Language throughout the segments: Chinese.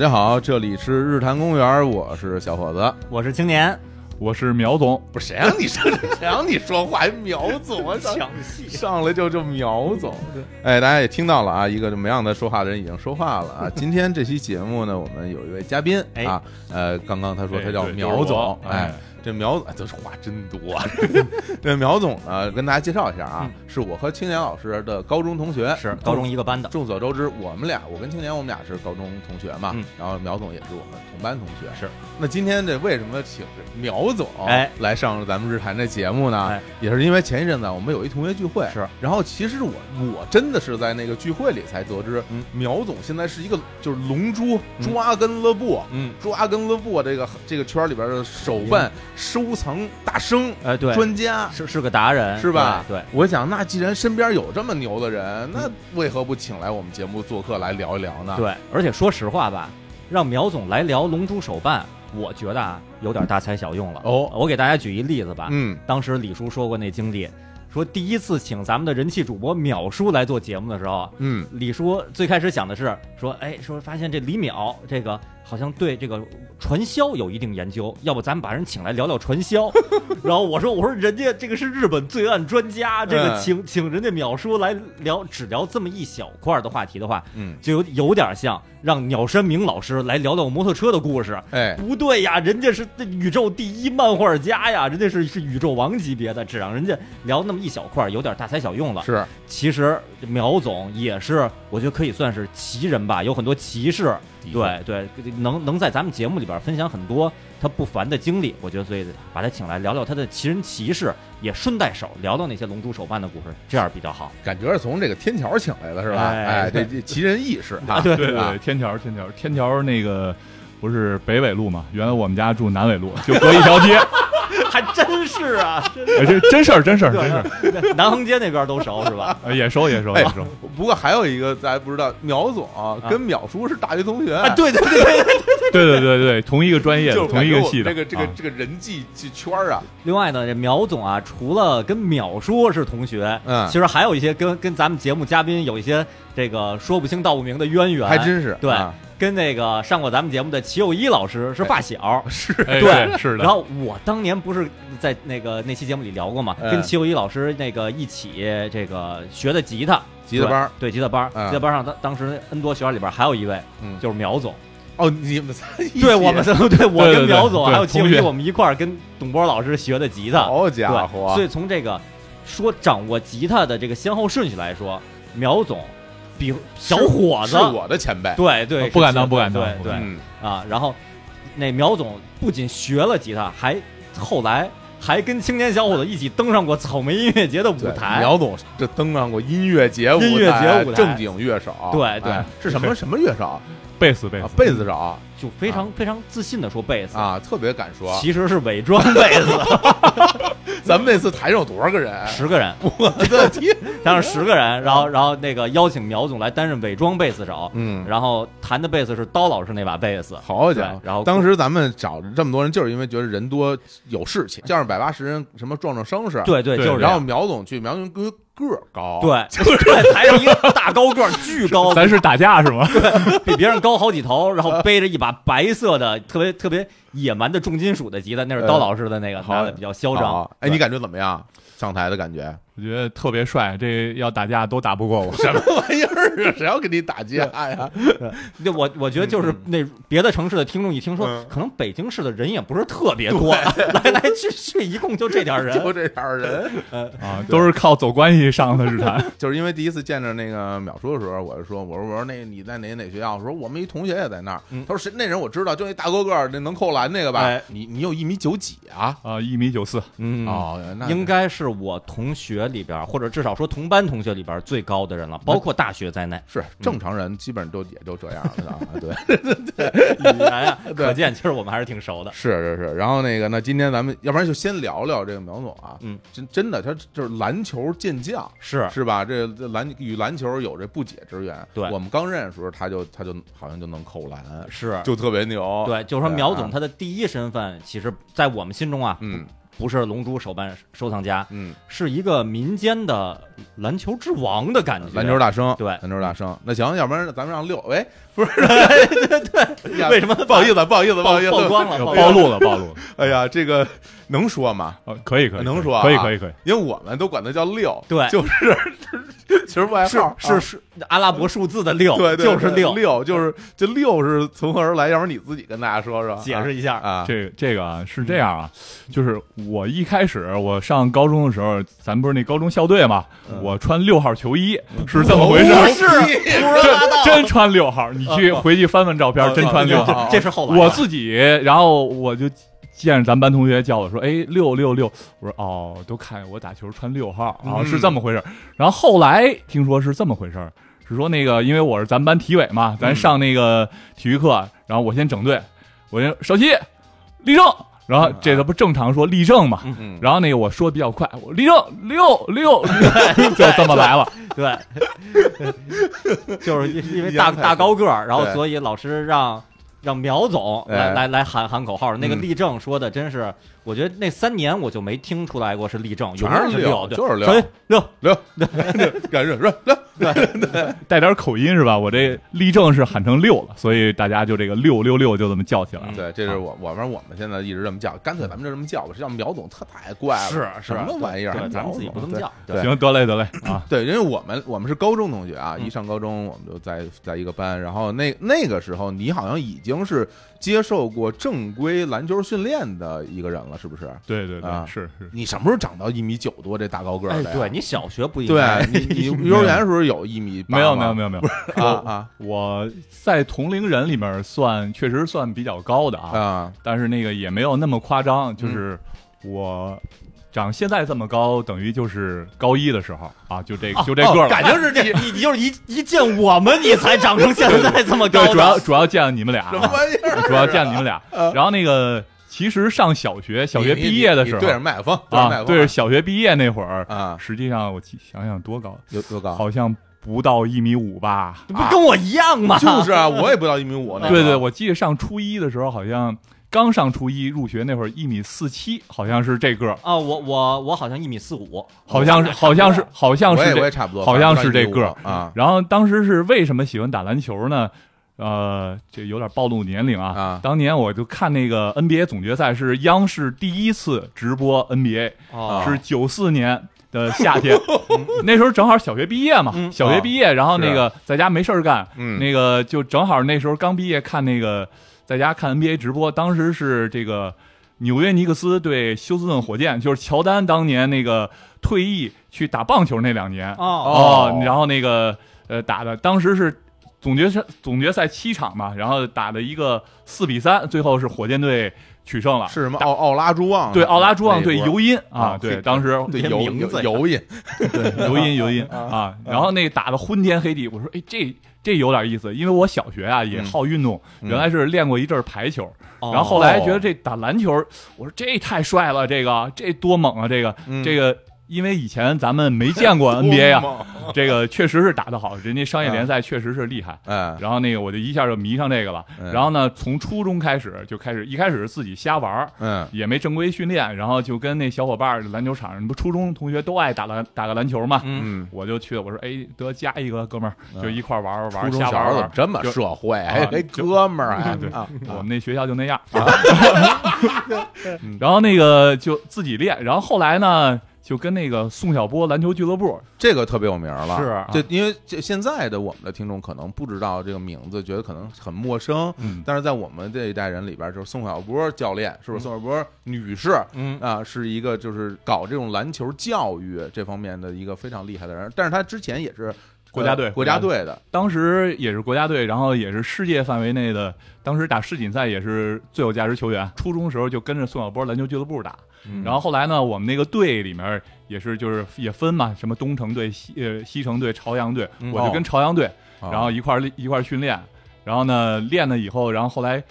家好，这里是日坛公园，我是小伙子。我是青年，我是苗总，不是谁让你上，谁让你说话？还苗总，抢戏。上来就就苗总。哎，大家也听到了啊，一个没让他说话的人已经说话了啊。今天这期节目呢，我们有一位嘉宾哎啊，呃，刚刚他说他叫苗总哎。这苗总，哎这话真多。啊 这苗总呢，跟大家介绍一下啊，是我和青年老师的高中同学，嗯是高中一个班的，众所周知，我们俩，我跟青年，我们俩是高中同学嘛，嗯然后苗总也是我们同班同学。是，那今天这为什么请这苗总哎来上咱们日坛这节目呢？哎也是因为前一阵子我们有一同学聚会，是，然后其实我我真的是在那个聚会里才得知，嗯苗总现在是一个就是龙珠抓根勒布。嗯，抓根勒布这个这个圈里边的手办收藏大生哎，对，专家，是是个达人，是吧？对，对我想那既然身边有这么牛的人，那为何不请来我们节目做客来聊一聊呢？对，而且说实话吧，让苗总来聊龙珠手办，我觉得啊有点大材小用了。哦，我给大家举一例子吧，嗯，当时李叔说过那经历，说第一次请咱们的人气主播淼叔来做节目的时候，嗯，李叔最开始想的是说，哎，说发现这李淼这个好像对这个传销有一定研究，要不咱们把人请来聊聊传销。然后我说，我说人家这个是日本罪案专家，这个嗯请请人家淼叔来聊，只聊这么一小块儿的话题的话，嗯，就有有点像让鸟山明老师来聊聊摩托车的故事。哎，不对呀，人家是宇宙第一漫画家呀，人家是是宇宙王级别的，只让人家聊那么一小块儿，有点大材小用了。是，其实苗总也是，我觉得可以算是奇人吧，有很多奇事，对对，能能在咱们节目里边分享很多他不凡的经历，我觉得所以把他请来聊聊他的奇人奇事，也顺带手聊聊那些龙珠手办的故事，这样比较好。感觉是从这个天桥请来的是吧？哎哎，这这奇人异事啊，对啊对对对，天桥天桥天桥那个不是北纬路嘛？原来我们家住南纬路，就隔一条街，还真是啊，真哎这真事儿真事儿真事儿，南横街那边都熟是吧？呃也熟也熟哎也熟，不过还有一个大家不知道，苗总啊跟淼叔是大学同学，啊，对对对对。对对对对，同一个专业的，同一个系的，这个这个啊这个人际圈儿啊，另外呢，这苗总啊，除了跟淼叔是同学，嗯其实还有一些跟跟咱们节目嘉宾有一些这个说不清道不明的渊源，还真是对啊跟那个上过咱们节目的齐友一老师是发小，是哎对是的。然，后我当年不是在那个那期节目里聊过嘛，嗯。跟齐友一老师那个一起这个学的吉他，吉他班对，吉他班吉他班上当当时 N 多学员里边还有一位嗯。就是苗总，哦，你们仨一起。对我们 对我跟苗总还有齐友一我们一块儿跟董波老师学的吉他，好家，伙，所以从这个说掌握吉他的这个先后顺序来说，苗总比小伙子。是我的前辈，对对不敢当不敢当对对嗯，啊，然后那苗总不仅学了吉他，还后来还跟青年小伙子一起登上过草莓音乐节的舞台。苗总这登上过音乐节舞台，音乐节舞台正经乐手，对对。哎是什么 什么乐手贝斯贝斯，啊贝斯手就非常非常自信的说贝斯，啊，特别敢说。其实是伪装贝斯，咱们那次台上有多少个人？十个人，我的天！当上十个人，然后然后那个邀请苗总来担任伪装贝斯手，嗯，然后弹的贝斯是刀老师那把贝斯，好家伙！然后当时咱们找这么多人，就是因为觉得人多有事情，叫上百八十人，什么壮壮声势。，对对，对就是然后。苗总去，苗总个个儿高，，对，对，台上一个大高个儿，巨高，咱是打架是吗？对比别人高好几头，然后背着一把白色的、特别特别野蛮的重金属的吉他，那是刀老师的那个，拿的比较嚣张。哎，你感觉怎么样？上台的感觉？我觉得特别帅，这要打架都打不过我。什么玩意儿啊？谁要跟你打架呀？那我我觉得就是那别的城市的听众一听说嗯，可能北京市的人也不是特别多，来来去去一共就这点人。就这点儿人，啊，都是靠走关系上的日坛。就是因为第一次见着那个淼叔的时候，我就说，我说我说那你在哪哪学校？我说我们一同学也在那儿。嗯他说谁那人我知道，就那大高个儿，那能扣篮那个吧？哎你你有一米九几啊？啊，一米九四，嗯，哦，那应该是我同学里边，或者至少说同班同学里边最高的人了，包括大学在内。是正常人基本上都也就这样了啊。对，语言啊，对可见其实我们还是挺熟的。是是是。然后那个，那今天咱们要不然就先聊聊这个苗总啊。嗯，真真的，他就是篮球健将。是是吧？这这篮与篮球有着不解之缘。对我们刚认识的时候，他就他就好像就能扣篮，是，就特别牛。对，就是说苗总啊他的第一身份，其实，在我们心中啊，嗯，不是龙珠手办收藏家，嗯，是一个民间的篮球之王的感觉。篮球大生，对篮球大生。那行，要不然咱们让六，喂，不是，对对为什么？不好意思，不好意思，不好意思，曝光了，暴露了，暴露了，哎呀，这个能说吗？哦可以可以，能说啊？可以可以可以，因为我们都管它叫六，对。就是其实外号。是是是阿拉伯数字的六，对，对就是六。六，就是这六是从何而来？要不然你自己跟大家说说，解释一下，啊，这这个啊是这样啊，就是我一开始我上高中的时候，咱不是那高中校队嘛，嗯。我穿六号球衣是这么回事，不是胡说八道，真穿六号，你去回去翻翻照片，真穿六号。啊这是后来我自己，然后我就见着咱班同学叫我说：“哎，六六六。”我说：“哦，都看我打球穿六号啊，嗯是这么回事儿。”然后后来听说是这么回事，是说那个因为我是咱班体委嘛，咱上那个体育课，然后我先整队，我先稍息立正，然后这个不正常说立正嘛。嗯，然后那个我说的比较快，我立正六六，就这么来了。对，就是因因为大大高个儿，然后所以老师让让苗总来哎来来喊喊口号。那个嗯立正说的真是，我觉得那三年我就没听出来过是立正，有全是六，对。就是六。六，六，感觉六六，带点口音是吧？我这立正是喊成六了，所以大家就这个六六六就这么叫起来了。对，这是我我们我们现在一直这么叫，干脆咱们就这么叫吧，这叫苗总特太怪了，是是什么玩意儿？咱们自己不这么叫。行，得嘞得嘞啊，对，因为我们我们是高中同学啊，嗯。一上高中我们就在在一个班，然后那那个时候你好像已经是接受过正规篮球训练的一个人了，是不是？对对对，啊是是。你什么时候长到一米九多这大高个儿哎，的呀？对你小学不应对，你你 幼儿园时候有一米八没有没有有没有没有，啊啊我在同龄人里面算确实算比较高的啊，啊！但是那个也没有那么夸嗯张，就是我长现在这么高，等于就是高一的时候啊，就这个就这个了。哦感情是这，你你就是一一见我们，你才长成现在这么高对，的。主要主要见你们俩什么啊，玩意儿？主要见你们俩。然后那个其实上小学，小学毕业的时候对着麦克风，啊，对着小学毕业那会儿，啊，实际上我想想多高，有多高？好像不到一米五吧。不跟我一样吗？就是啊，我也不到一米五呢。对对，我记得上初一的时候，好像刚上初一入学那会儿，一米四七，好像是这个。儿，啊，我我我好像一米四五，好像是好像是好像我也是这。我也差不多，好像是这个。1.5啊。然后当时是为什么喜欢打篮球呢？呃，这有点暴露年龄啊。啊。当年我就看那个 NBA 总决赛，是央视第一次直播 NBA，、哦。是九四年的夏天，那时候正好小学毕业嘛，嗯。小学毕业，然后那个在家没事儿干，嗯。那个就正好那时候刚毕业，看那个在家看 NBA 直播，当时是这个纽约尼克斯对休斯顿火箭，就是乔丹当年那个退役去打棒球那两年哦哦然后那个呃打的当时是。总决赛总决赛七场嘛，然后打的一个四比三，最后是火箭队取胜了。是什么奥奥拉朱旺？对奥拉朱旺对尤因啊啊，对，当时 对尤连名字尤因，对尤因尤因啊，然后那打的昏天黑地，我说哎这这有点意思，因为我小学啊也嗯好运动，嗯原来是练过一阵儿排球，哦然后后来觉得这打篮球，我说这太帅了，这个这多猛啊，这个嗯这个。因为以前咱们没见过 NBA 啊，这个确实是打得好，人家商业联赛确实是厉害。嗯，然后那个我就一下就迷上这个了。嗯。然后呢，从初中开始就开始，一开始是自己瞎玩儿，嗯。也没正规训练，然后就跟那小伙伴篮球场上，不初中同学都爱打篮打个篮球嘛，嗯，嗯，我就去，我说哎，得加一个哥们儿，嗯。就一块玩玩玩，瞎玩怎么这么社会？啊还还就哥们儿啊。对。啊。我们那学校就那样，然后那个就自己练，然后后来呢，就跟那个宋小波篮球俱乐部，这个特别有名了。是就因为这现在的我们的听众可能不知道这个名字，觉得可能很陌生。嗯，但是在我们这一代人里边，就是宋小波教练，是不是？宋小波女士嗯啊，是一个就是搞这种篮球教育这方面的一个非常厉害的人。但是他之前也是国家队呃国家队的，当时也是国家队，然后也是世界范围内的，当时打世锦赛也是最有价值球员。初中时候就跟着宋小波篮球俱乐部打，嗯。然后后来呢，我们那个队里面也是就是也分嘛，什么东城队、西呃西城队、朝阳队，嗯。我就跟朝阳队，哦。然后一块儿一块儿训练，然后呢练了以后，然后后来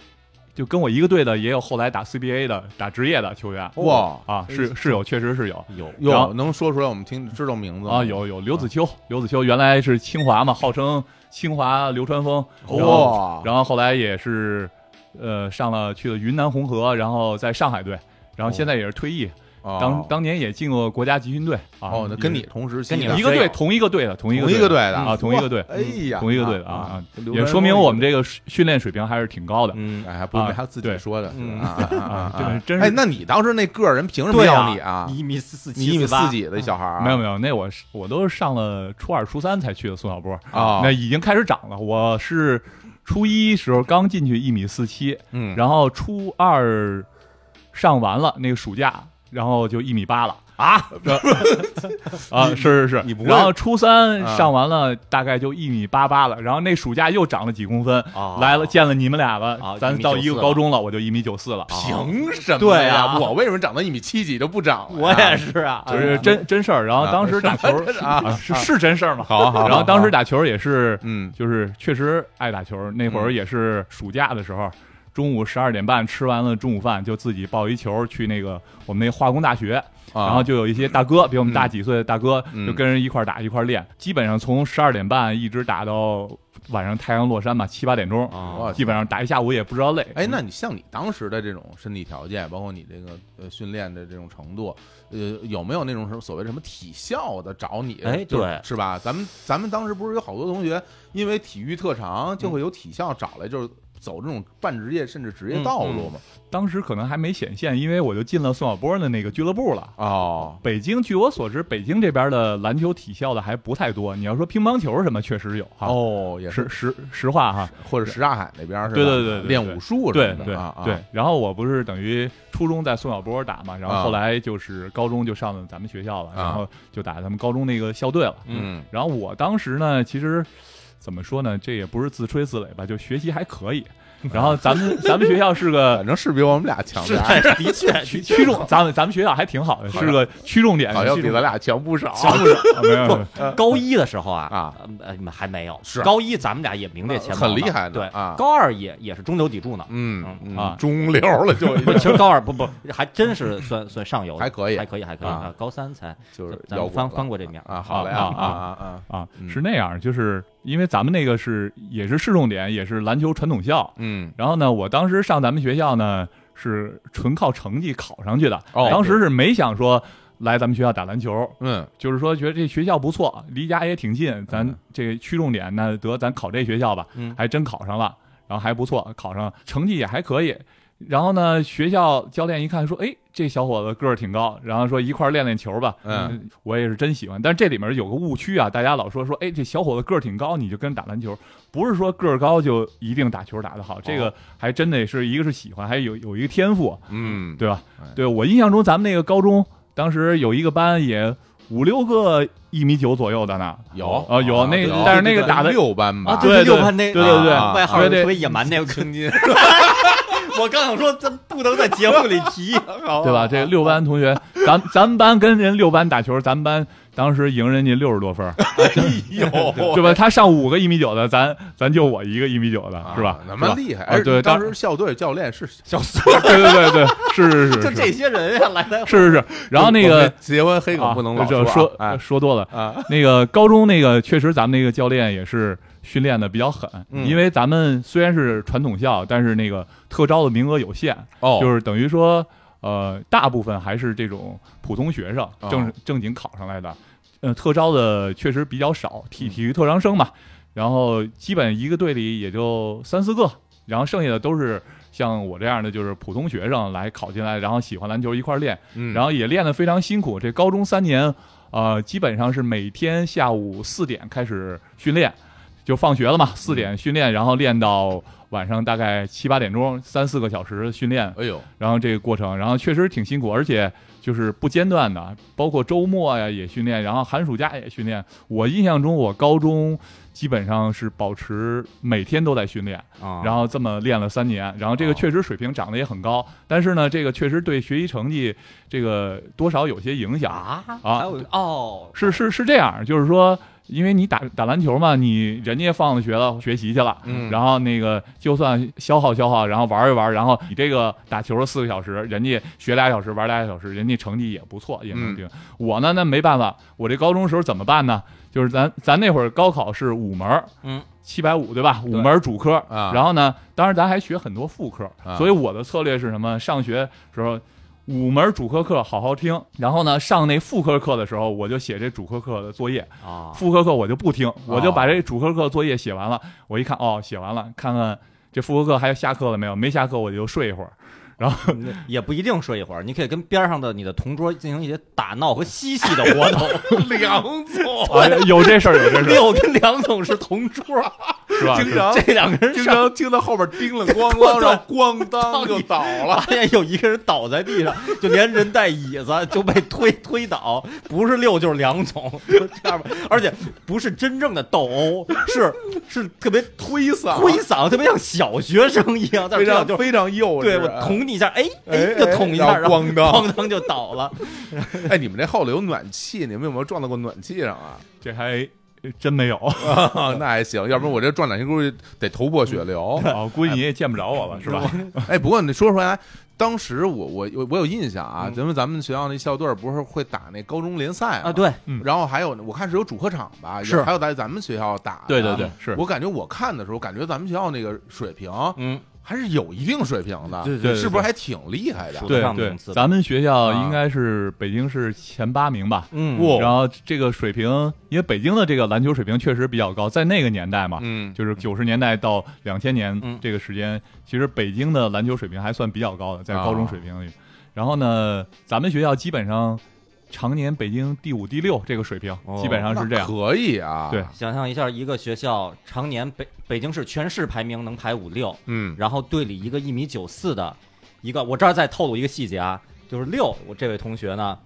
就跟我一个队的也有后来打 CBA 的打职业的球员。哇。啊，是是有，确实是有。有然后哟，能说出来我们听知道名字啊，有有刘子秋，刘子秋原来是清华嘛，号称清华流川枫，然后哇，然后后来也是，呃，上了去了云南红河，然后在上海队，然后现在也是退役。哦。当当年也进过国家集训队啊。哦，那跟你同时跟你一个队，同一个队的，同一个同一个队的啊，同一个队，哎呀，同一个队的啊啊，也说明我们这个训练水平还是挺高的。嗯，哎，还不他自己说的，嗯。啊啊 真是哎，那你当时那个人凭什么要你啊？一米四四一米四几的小孩儿，没有没有，那我是我都是上了初二、初三才去的宋小波，啊，那已经开始长了。我是初一时候刚进去一米四七，嗯，然后初二上完了那个暑假，然后就一米八了。啊，啊，是是是，你不然后初三啊上完了，大概就一米八八了。然后那暑假又长了几公分，哦来了见了你们俩了，啊咱到一个高中了，我就一米九四了。凭什么对呀？啊我为什么长到一米七几就不长了？我也是啊，就是真真事儿。然后当时打球啊啊，是是真事儿嘛。好好，然后当时打，打球也是，嗯就是确实爱打球。那会儿也是暑假的时候，中午十二点半吃完了中午饭，就自己抱一球去那个我们那化工大学，然后就有一些大哥比我们大几岁的大哥，嗯就跟人一块儿打一块儿练，基本上从十二点半一直打到晚上太阳落山吧，七八点钟，啊基本上打一下午也不知道累。哎，那你像你当时的这种身体条件，包括你这个呃训练的这种程度，呃，有没有那种什么所谓什么体校的找你？哎就是对是吧？咱们咱们当时不是有好多同学因为体育特长，就会有体校找来，就是走这种半职业甚至职业道路嘛？当时可能还没显现，因为我就进了宋晓波的那个俱乐部了。哦，北京，据我所知，北京这边的篮球体校的还不太多。你要说乒乓球什么，确实有哈。哦，也是实实话哈，或者什刹海那边是吧？对对对练武术对什么对的对。然后我不是等于初中在宋晓波打嘛，然后后来就是高中就上了咱们学校了，啊然后就打咱们高中那个校队了。嗯然后我当时呢，其实怎么说呢，这也不是自吹自擂吧，就学习还可以。然后咱们咱们学校是个反正是比我们俩强是点儿，的确区区重，咱们咱们学校还挺好的，是个区重。点，好像比咱俩强不少。强不少，高一的时候啊啊。呃呃还没有，是。高一咱们俩也名列前茅，很厉害的对啊。高二也也是中流砥柱呢。嗯嗯啊。中流了就不，其实高二不不 还真是算算上游，还可以。还可以，还可以。啊。高三才就是咱翻翻过这面啊，好嘞啊啊啊啊，啊。嗯，是那样，就是因为咱们那个是也是市重点，也是篮球传统校。嗯。然后呢，我当时上咱们学校呢是纯靠成绩考上去的，哦。当时是没想说来咱们学校打篮球，嗯。就是说觉得这学校不错，离家也挺近，咱嗯。这个区重点那得咱考这学校吧，嗯。还真考上了，然后还不错，考上成绩也还可以。然后呢，学校教练一看说：“哎，这小伙子个儿挺高。”然后说一块儿练练球吧。嗯，我也是真喜欢。但是这里面有个误区啊，大家老说说，哎，这小伙子个儿挺高，你就跟打篮球，不是说个儿高就一定打球打得好。这个还真得是一个是喜欢，还有有一个天赋，嗯，对吧哎？对我印象中，咱们那个高中当时有一个班也五六个一米九左右的呢。有啊有那有但是那个打的六班吧，啊，对对对六班那对对对啊外号对对特别野蛮那个，青筋，我刚想说咱不能在节目里提，对吧？这六班同学，咱咱们班跟人六班打球，咱们班当时赢人家六十多分哎呦对吧？他上五个一米九的，咱咱就我一个一米九的，是吧？那么厉害，啊对，当当时校队教练是小四对对对对，是是是，就是这些人呀，来来是是是。然后那个结婚黑狗不能老就说说多了。啊，那个高中那个确实，咱们那个教练也是训练的比较狠，嗯。因为咱们虽然是传统校，但是那个特招的名额有限，哦，就是等于说，呃，大部分还是这种普通学生哦。正正经考上来的，呃，特招的确实比较少，体体育特长生嘛，然后基本一个队里也就三四个，然后剩下的都是像我这样的，就是普通学生来考进来，然后喜欢篮球一块儿练，嗯。然后也练得非常辛苦。这高中三年，呃，基本上是每天下午四点开始训练，就放学了嘛，四点训练，然后练到晚上大概七八点钟，三四个小时训练，哎呦，然后这个过程，然后确实挺辛苦，而且就是不间断的，包括周末呀也训练，然后寒暑假也训练。我印象中，我高中基本上是保持每天都在训练，啊。然后这么练了三年，然后这个哦确实水平长得也很高，但是呢，这个确实对学习成绩这个多少有些影响。啊？啊。哦，是是是这样，就是说，因为你打打篮球嘛，你人家放了学了学习去了，嗯然后那个就算消耗消耗，然后玩一玩，然后你这个打球四个小时，人家学俩小时，玩俩小时，人家成绩也不错，也能定。我呢，那没办法，我这高中时候怎么办呢？就是咱咱那会儿高考是五门，嗯，七百五对吧？五门主科，啊然后呢，当然咱还学很多副科，啊所以我的策略是什么？上学时候五门主科课好好听，然后呢上那副科课的时候，我就写这主科课的作业，啊，副科课我就不听，我就把这主科课作业写完了。我一看，哦，写完了，看看这副科课还下课了没有？没下课我就睡一会儿。然后也不一定睡一会儿，你可以跟边上的你的同桌进行一些打闹和嬉戏的活动。梁总啊，有这事儿，有这事儿，六跟梁总是同桌，是吧？经常这两个人经常听到后边叮了咣啷，然后咣当就倒了。发现有一个人倒在地上，就连人带椅子就被推推倒，不是六就是梁总，就这样吧。而且不是真正的斗殴，是是特别推搡，推搡，特别像小学生一样，在非这样就常非常幼稚。对我捅你一下，哎哎就捅一下，然后咣当咣当就倒了。哎，你们这后头有暖气，你们有没有撞到过暖气上啊？这还真没有。啊，那还行，要不然我这撞暖气估计得头破血流。哦，估计你也见不着我了，是吧？哎，不过你说出来，当时我我我我有印象啊，嗯咱们咱们学校那校队不是会打那高中联赛啊，，对，然后还有我看是有主客场吧，是还有在咱们学校打的。对对对，是。我感觉我看的时候，感觉咱们学校那个水平嗯，还是有一定水平的，对对是不是还挺厉害的？对对。咱们学校啊。应该是北京市前八名吧。嗯，然后这个水平，因为北京的这个篮球水平确实比较高，在那个年代嘛，嗯，就是九十年代到两千年嗯。这个时间，其实北京的篮球水平还算比较高的，在啊。高中水平里。然后呢，咱们学校基本上常年北京第五、第六这个水平，哦基本上是这样。可以啊。对，想象一下，一个学校常年北北京市全市排名能排五六，嗯，然后队里一个一米九四的，一个我这儿再透露一个细节啊，就是六，我这位同学呢，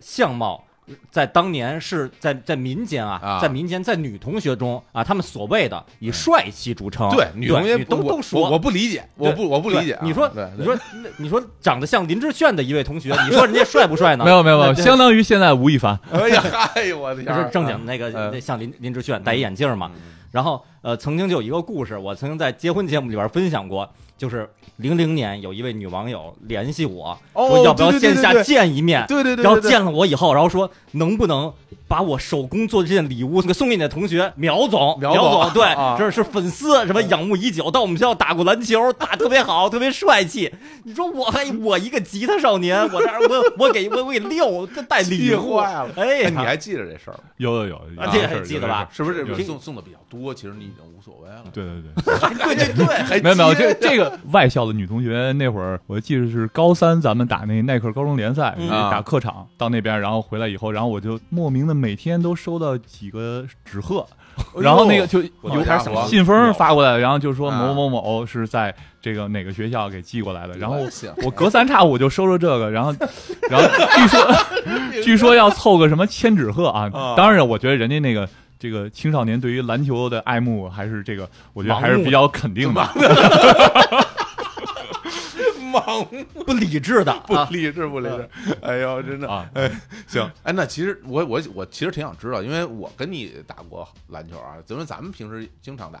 相貌在当年是在在民间啊，啊。在民间在女同学中啊，他们所谓的以帅气著称，对，女同学都都说我我不理解，我不我不理解你说，你说你说长得像林志炫的一位同学，你说人家帅不帅呢？没有没有没有，相当于现在吴亦凡。哎呀，嗨，我的天儿，就是正经那个嗯那像林林志炫戴一眼镜嘛。然后呃，曾经就有一个故事，我曾经在结婚节目里边分享过，就是零零年有一位女网友联系我哦说要不要线下见一面，对对对，对对然后见了我以后，然后说能不能把我手工做的这件礼物送给你的同学苗总，苗总总对啊，这是粉丝什么仰慕已久，到我们学校打过篮球，打得特别好，特别帅气。你说我还我一个吉他少年，我这儿我我给我我给六这带礼气物，坏了。哎哎，你还记得这事儿吗？有有有，这个这事儿记得吧？是不是有送送的比较多？其实你已经无所谓了。对对对，对 对对，还没有没有，记得这这个外校的女同学那会儿，我记得是高三，咱们打那耐克高中联赛，嗯。打客场到那边，然后回来以后，然后我就莫名的每天都收到几个纸鹤，然后那个就我有有点想信封发过来，然后就说啊。某某某是在这个哪个学校给寄过来的，然后我行我隔三差五就收着这个，然后然后据说 据说要凑个什么千纸鹤啊啊，当然我觉得人家那个。这个青少年对于篮球的爱慕，还是这个，我觉得还是比较肯定的。忙。不理智的。不啊，理智不理智。哎呦，真的。啊，哎，行，哎，那其实我我我其实挺想知道，因为我跟你打过篮球啊，因为咱们平时经常打，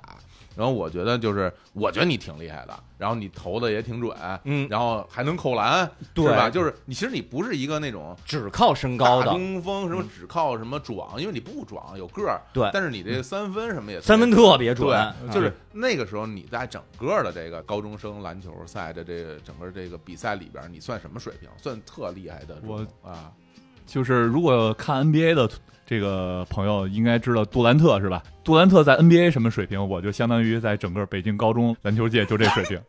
然后我觉得就是我觉得你挺厉害的，然后你投的也挺准，嗯，然后还能扣篮，对是吧？就是你其实你不是一个那种只靠身高的，中锋，什么只靠什么壮，因为你不壮，有个儿，对但是你这三分什么也三分特别准，对，就是那个时候你在整个的这个高中生篮球赛的这个整个这个比赛里边，你算什么水平？算特厉害的我啊？就是如果看 NBA 的这个朋友应该知道杜兰特是吧？杜兰特在 NBA 什么水平？我就相当于在整个北京高中篮球界就这水平。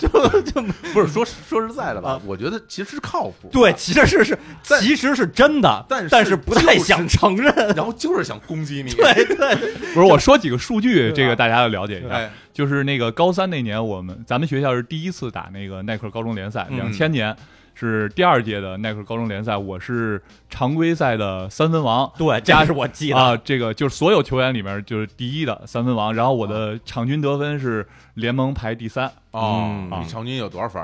不是说说实在的吧？我觉得其实是靠谱，对，其实是是 其实是真的，但是但是不太想承认。然后就是想攻击你，对对，不是，我说几个数据，这个大家要了解一下。哎，就是那个高三那年，我们咱们学校是第一次打那个耐克高中联赛，嗯两千年是第二届的耐克高中联赛，我是常规赛的三分王。对，这是我记得。啊，这个就是所有球员里面就是第一的三分王，然后我的场均得分是联盟排第三，哦嗯，你场均有多少分？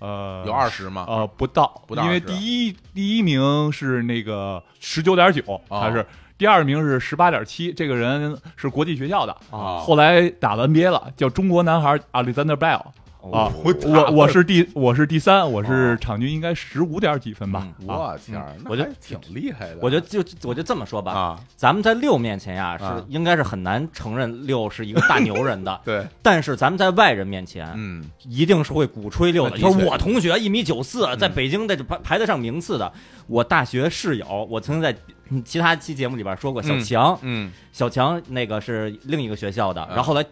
呃，有二十吗？呃，不到，不到因为第一第一名是那个十九点九，哦他是第二名是十八点七，这个人是国际学校的，啊。后来打了 NBA 了，叫中国男孩 Alexander Bell，啊，我我我是第我是第三，我是场均应该十五点几分吧。我天我觉得挺厉害的。我觉得就我就这么说吧，啊，咱们在六面前呀，啊。是应该是很难承认六是一个大牛人的，对，但是咱们在外人面前，嗯。一定是会鼓吹六的。我同学一米九四，嗯。在北京的排排得上名次的，我大学室友，我曾经在嗯其他期节目里边说过，小强，嗯。小强那个是另一个学校的，啊。然后后来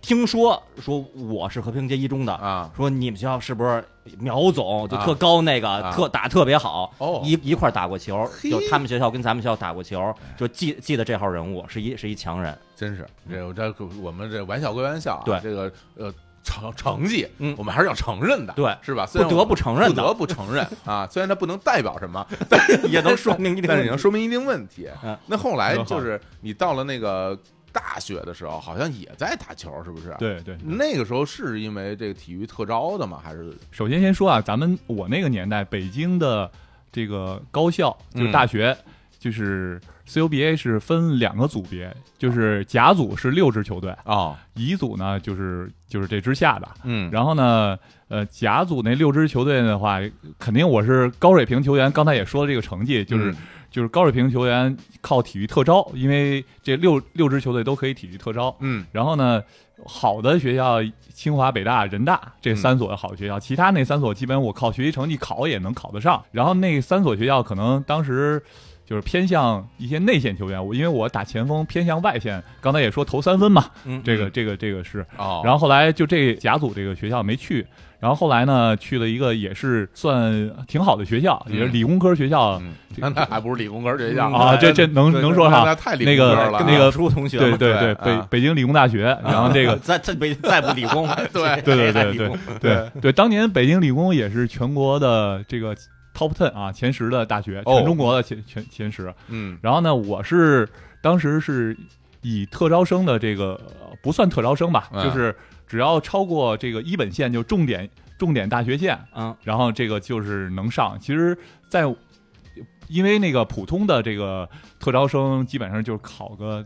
听说说我是和平街一中的，啊，说你们学校是不是苗总就啊特高那个、啊。特打特别好，哦。一一块儿打过球，就他们学校跟咱们学校打过球，就记记得这号人物是一是一强人，真是这这我们这玩笑归玩笑啊，对。这个呃成成绩，嗯。我们还是要承认的，对。是吧？虽然不得不承认的。不得不承认 啊，虽然它不能代表什么，但也能说明一定但是也。能说明一定问题。嗯。那后来就是你到了那个大学的时候，好像也在打球，是不是？。对对，那个时候是因为这个体育特招的吗？还是首先先说啊，咱们我那个年代，北京的这个高校就是大学，就是 CUBA 是分两个组别，就是甲组是六支球队，哦，乙组呢就是就是这之下的。嗯，然后呢，呃，甲组那六支球队的话，肯定我是高水平球员。刚才也说了这个成绩，就是、嗯就是高水平球员靠体育特招，因为这六六支球队都可以体育特招。嗯然后呢，好的学校，清华、北大、人大这三所好学校，其他那三所基本我靠学习成绩考也能考得上。然后那三所学校可能当时。就是偏向一些内线球员，我因为我打前锋偏向外线，刚才也说投三分嘛，嗯，这个这个这个是，哦，然后后来就这甲组这个学校没去，然后后来呢去了一个也是算挺好的学校，嗯。也是理工科学校。嗯，那那还不是理工科学校。啊，这这能能说哈，那那太理工那个科了。啊，那个初同学对对对，北北京理工大学，然后这个再再北再不 理工，对。对对对对对对，当年北京理工也是全国的这个 top ten 啊前十的大学，哦。全中国的前前前十。嗯。然后呢，我是当时是以特招生的这个呃不算特招生吧，嗯。就是只要超过这个一本线，就重点重点大学线，嗯。然后这个就是能上。其实，在因为那个普通的这个特招生，基本上就是考个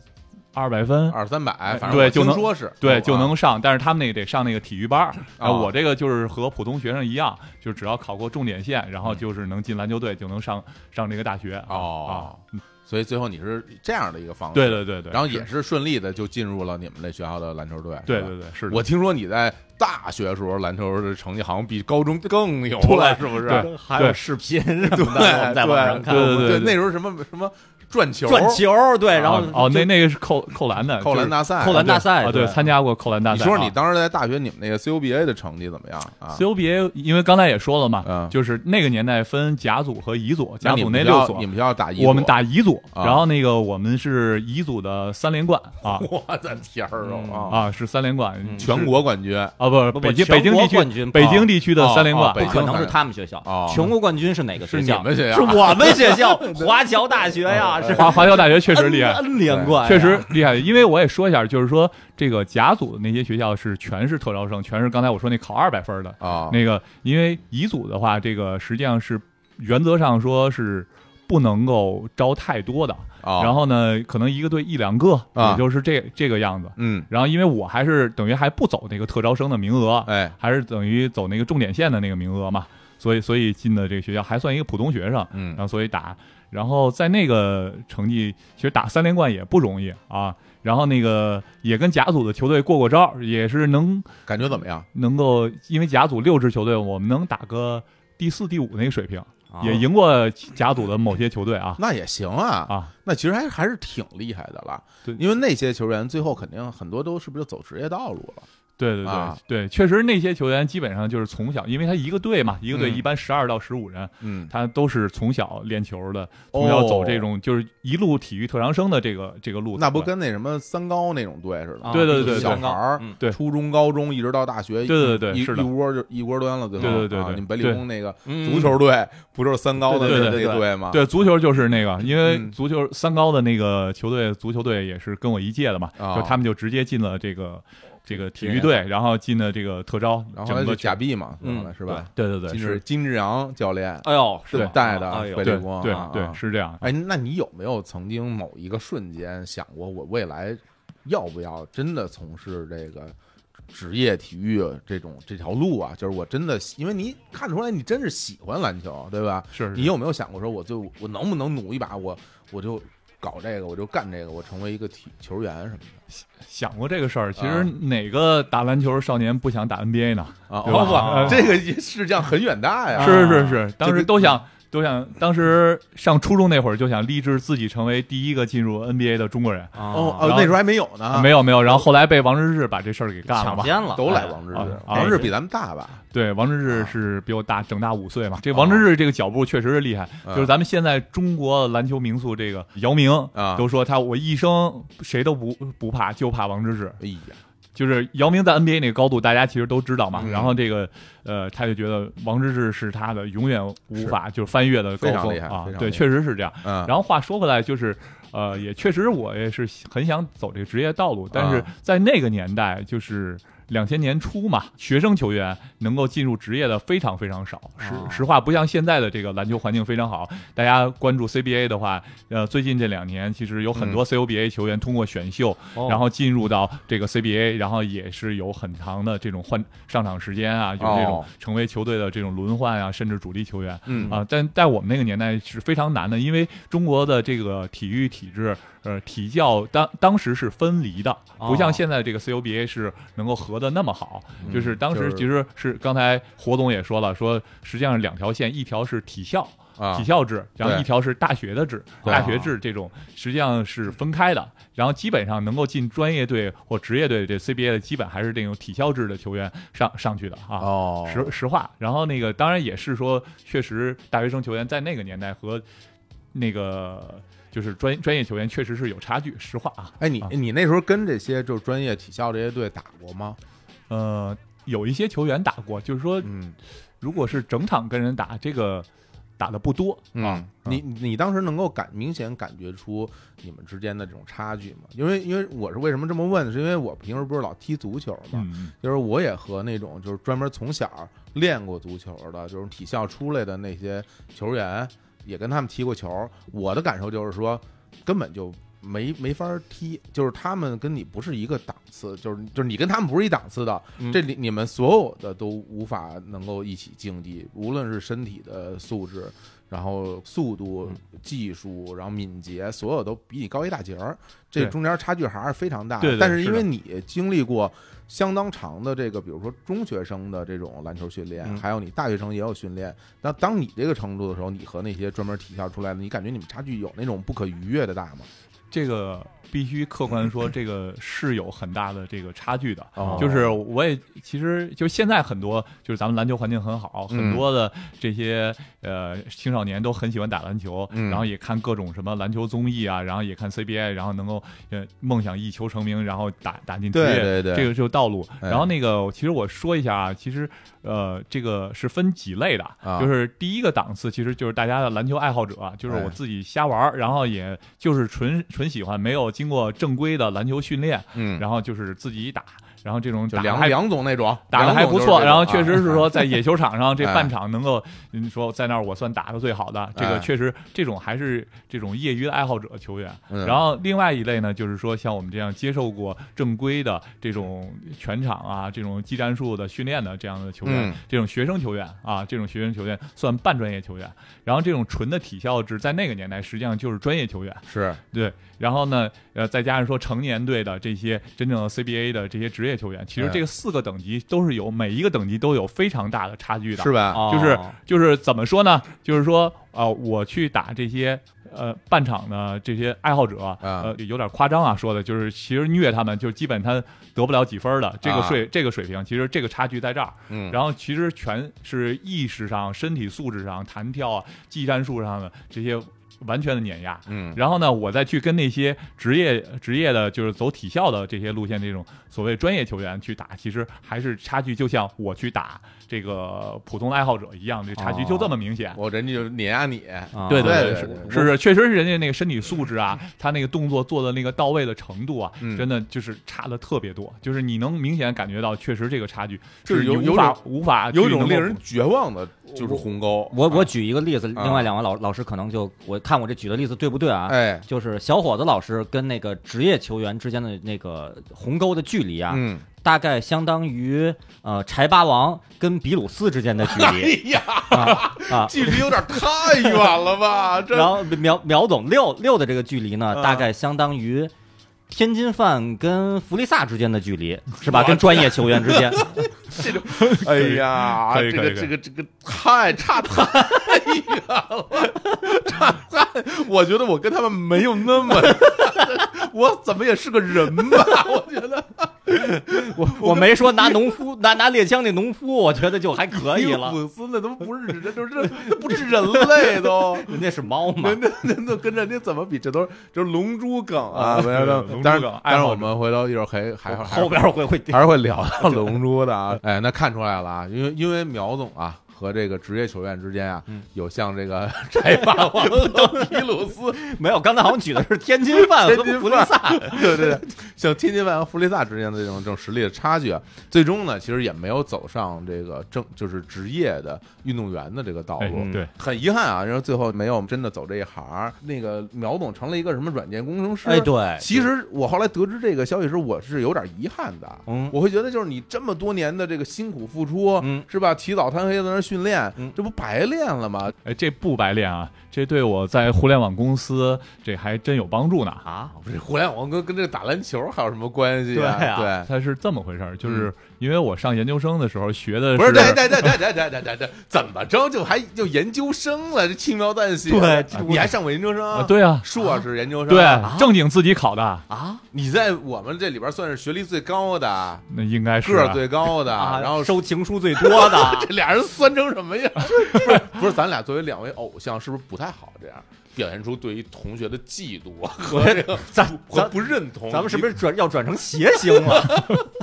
二百分，二三百，反正对就能说是。对，哦就能上。但是他们那个得上那个体育班儿，然后哦我这个就是和普通学生一样，就只要考过重点线，然后就是能进篮球队，就能上上这个大学。哦啊，所以最后你是这样的一个方式，对对对对，然后也是顺利的就进入了你们那学校的篮球队，对对对，是我听说你在大学时候篮球的成绩好像比高中更牛了，是不是？还有视频什么的，我们在网上看。对对对那时候什么什么转球、转球，对，然后哦，那那个是扣扣篮的，扣篮大赛、扣篮大赛啊，对，参加过扣篮大赛。你说说你啊当时在大学你们那个 CUBA 的成绩怎么样啊？CUBA，因为刚才也说了嘛，嗯就是那个年代分甲组和乙组，甲组那六所你，们学校打乙组，我们打乙组，啊然后那个我们是乙组的三连冠啊 我的天儿啊！啊，是三连冠，嗯全国冠军啊不是不不北京北京地区冠军北京地区的三连冠不可能是他们学校啊，全国冠军是哪个是学校？你们学校是我们学校，华侨大学呀，是华华侨大学确实厉害，N 连贯，确实厉害。因为我也说一下，就是说这个甲组的那些学校是全是特招生，全是刚才我说那考二百分的。啊，那个因为乙组的话，这个实际上是原则上说是不能够招太多的。啊然后呢，可能一个队一两个，啊也就是这这个样子。嗯，然后因为我还是等于还不走那个特招生的名额，哎，还是等于走那个重点线的那个名额嘛，所以所以进的这个学校还算一个普通学生，嗯然后所以打，然后在那个成绩其实打三连冠也不容易啊，然后那个也跟甲组的球队过过招，也是能感觉怎么样？能够，因为甲组六支球队，我们能打个第四、第五那个水平，啊也赢过甲组的某些球队啊那也行啊，啊，那其实还还是挺厉害的了。对因为那些球员最后肯定很多都是不是就走职业道路了？对对对、啊。对，确实那些球员基本上就是从小，因为他一个队嘛，一个队嗯。一般十二到十五人，嗯，他都是从小练球的，从小走这种就是一路体育特长生的这个这个路子。那不跟那什么三高那种队似的？啊对对对对小孩儿嗯。对。初中、高中一直到大学，对对对一是一窝就一窝端了，最后啊对对对对。你们北理工那个嗯。足球队不就是三高的那对对对对那队吗？对足球就是那个，因为嗯。足球三高的那个球队，足球队也是跟我一届的嘛，啊。就他们就直接进了这个这个体育队，然后进的这个特招，然后就假币嘛，是吧？对对对，金是金志扬教练哎呦，是带的哎呦对北理工，对啊啊对是这样。哎，那你有没有曾经某一个瞬间想过，我未来要不要真的从事这个职业体育这种这条路啊，就是我真的，因为你看出来你真是喜欢篮球，对吧？是你有没有想过说，我就我能不能努一把，我我就搞这个，我就干这个，我成为一个体球员什么的想过这个事儿。其实啊哪个打篮球少年不想打 NBA 呢？啊？这个事项很远大呀。是是是，当时都想都想，当时上初中那会儿就想立志自己成为第一个进入 NBA 的中国人。哦哦，那时候还没有呢，没有没有，然后后来被王治郅把这事儿给干了。抢先了，都来哎王治郅，王治郅比咱们大吧？对，王治啊郅是比我大整大五岁嘛。这王治郅这个脚步确实是厉害，嗯就是咱们现在中国篮球名宿这个姚明啊都说他我一生谁都不不怕，就怕王治郅。哎呀，就是姚明在 NBA 那个高度，大家其实都知道嘛。嗯然后这个呃，他就觉得王治郅是他的永远无法就是翻越的高峰啊对，确实是这样。嗯，然后话说回来，就是呃，也确实我也是很想走这个职业道路，但是啊在那个年代，就是两千年初嘛，学生球员能够进入职业的非常非常少。实哦实话，不像现在的这个篮球环境非常好，大家关注 CBA 的话，呃，最近这两年其实有很多 CUBA 球员通过选秀，哦然后进入到这个 CBA，然后也是有很长的这种换上场时间啊，有这种哦成为球队的这种轮换啊，甚至主力球员。嗯啊，但在我们那个年代是非常难的，因为中国的这个体育体制，呃，体教当当时是分离的，不像哦现在这个 CUBA 是能够合的那么好。嗯就是当时其实是刚才火总也说了，说实际上两条线，一条是体校。啊体校制，然后一条是大学的制，大学制这种实际上是分开的。然后基本上能够进专业队或职业队，这 CBA 的基本还是这种体校制的球员上上去的啊。哦，实实话，然后那个当然也是说，确实大学生球员在那个年代和那个就是专专业球员确实是有差距，实话啊。哎，你啊你那时候跟这些就是专业体校这些队打过吗？呃，有一些球员打过，就是说，嗯如果是整场跟人打，这个打的不多啊嗯。，你你当时能够感明显感觉出你们之间的这种差距吗？因为因为我是为什么这么问，是因为我平时不是老踢足球嘛，嗯就是我也和那种就是专门从小练过足球的，就是体校出来的那些球员，也跟他们踢过球。我的感受就是说，根本就没没法踢，就是他们跟你不是一个档次，就是就是你跟他们不是一档次的。嗯这里你们所有的都无法能够一起竞技，无论是身体的素质。然后速度、技术，然后敏捷，所有都比你高一大截儿，这中间差距还是非常大。对对但是因为你经历过相当长的这个，比如说中学生的这种篮球训练，嗯还有你大学生也有训练。那当你这个程度的时候，你和那些专门体校出来的，你感觉你们差距有那种不可逾越的大吗？这个必须客观地说，这个是有很大的这个差距的。哦。就是我也其实就现在很多就是咱们篮球环境很好，嗯很多的这些呃青少年都很喜欢打篮球，嗯。然后也看各种什么篮球综艺啊，然后也看 CBA，然后能够呃梦想一球成名，然后打打进职业，对对。对这个就是道路。哎。然后那个其实我说一下啊，其实呃这个是分几类的，啊。就是第一个档次其实就是大家的篮球爱好者，就是哎。我自己瞎玩儿，然后也就是纯纯喜欢，没有经过正规的篮球训练，嗯，然后就是自己打，然后这种就梁打还梁总那种打的还不错，然后确实啊是说在野球场上这哎半场能够，你说在那儿我算打的最好的，这哎个确实这种还是这种业余的爱好者球员。嗯然后另外一类呢，就是说像我们这样接受过正规的这种全场啊、这种技战术的训练的这样的球员，嗯这种学生球员啊，这种学生球员算半专业球员。然后这种纯的体校制，在那个年代实际上就是专业球员。是对，然后呢，呃，再加上说成年队的这些真正的 CBA 的这些职业球员，其实哎这个四个等级都是有每一个等级都有非常大的差距的。是吧？哦就是就是怎么说呢？就是说，呃，我去打这些呃半场的这些爱好者，啊呃，有点夸张啊，说的就是其实虐他们，就基本他得不了几分的这个啊水、这个水平，其实这个差距在这儿。嗯，然后其实全是意识上、身体素质上、弹跳啊、技战术上的这些完全的碾压。嗯。然后呢，我再去跟那些职业职业的，就是走体校的这些路线，这种所谓专业球员去打，其实还是差距，就像我去打这个普通的爱好者一样，这差距就这么明显。我人家就碾压你，啊。对对对是是是，确实是人家那个身体素质啊，他那个动作做的那个到位的程度啊，嗯。真的就是差的特别多，就是你能明显感觉到，确实这个差距就是有有无法种无法有种令人绝望的，就是鸿沟。我我啊举一个例子，啊另外两位老老师可能就我看我这举的例子对不对啊？哎，就是小伙子老师跟那个职业球员之间的那个鸿沟的距离啊，嗯，大概相当于呃柴八王跟比鲁斯之间的距离 哎离呀，啊啊。距离有点太远了吧？这然后苗苗总六六的这个距离呢，啊大概相当于天津饭跟弗利萨之间的距离，是吧？跟专业球员之间，这种，哎呀，这个这个这个太差太远了，差太，我觉得我跟他们没有那么，我怎么也是个人吧？我觉得 我我没说拿农夫拿拿猎枪那农夫，我觉得就还可以了。粉丝那都不是人，都是那不是人类都。人家是猫嘛人，家人家跟着你怎么比？这都是就是龙珠梗啊！梗爱好者当然我们回头一会儿还还还后边会会还是会聊到龙珠的啊。哎，那看出来了啊，因为因为苗总啊和这个职业球员之间啊，嗯有像这个 柴霸王 和皮鲁斯、没有。刚才好像举的是天津饭和天津弗利萨，对对对，像天津饭和弗利萨之间的这种这种实力的差距啊，最终呢，其实也没有走上这个正就是职业的运动员的这个道哎路。对，很遗憾啊，然后最后没有真的走这一行。那个苗总成了一个什么软件工程师？哎，对，其实我后来得知这个消息时，我是有点遗憾的。嗯我会觉得就是你这么多年的这个辛苦付出，嗯是吧？起早贪黑在那儿训练，嗯这不白练了吗？哎，这不白练啊，这对我在互联网公司这还真有帮助呢。啊，不是互联网跟跟这个打篮球还有什么关系对啊对，它是这么回事儿，就是因为我上研究生的时候学的不是，对对对对对对对对对，怎么着就还就研究生了？这轻描淡写，对你还上过研究生？啊，对啊，硕士研究生，对啊，正经自己考的，啊你在我们这里边算是学历最高的，那应该是啊个儿最高的，啊，然后 收情书最多的 这俩人酸成什么样？不 是不是，咱俩作为两位偶像，是不是不太好这样表现出对于同学的嫉妒啊 和这个咱和咱不认同？咱们是不是转要转成谐星了？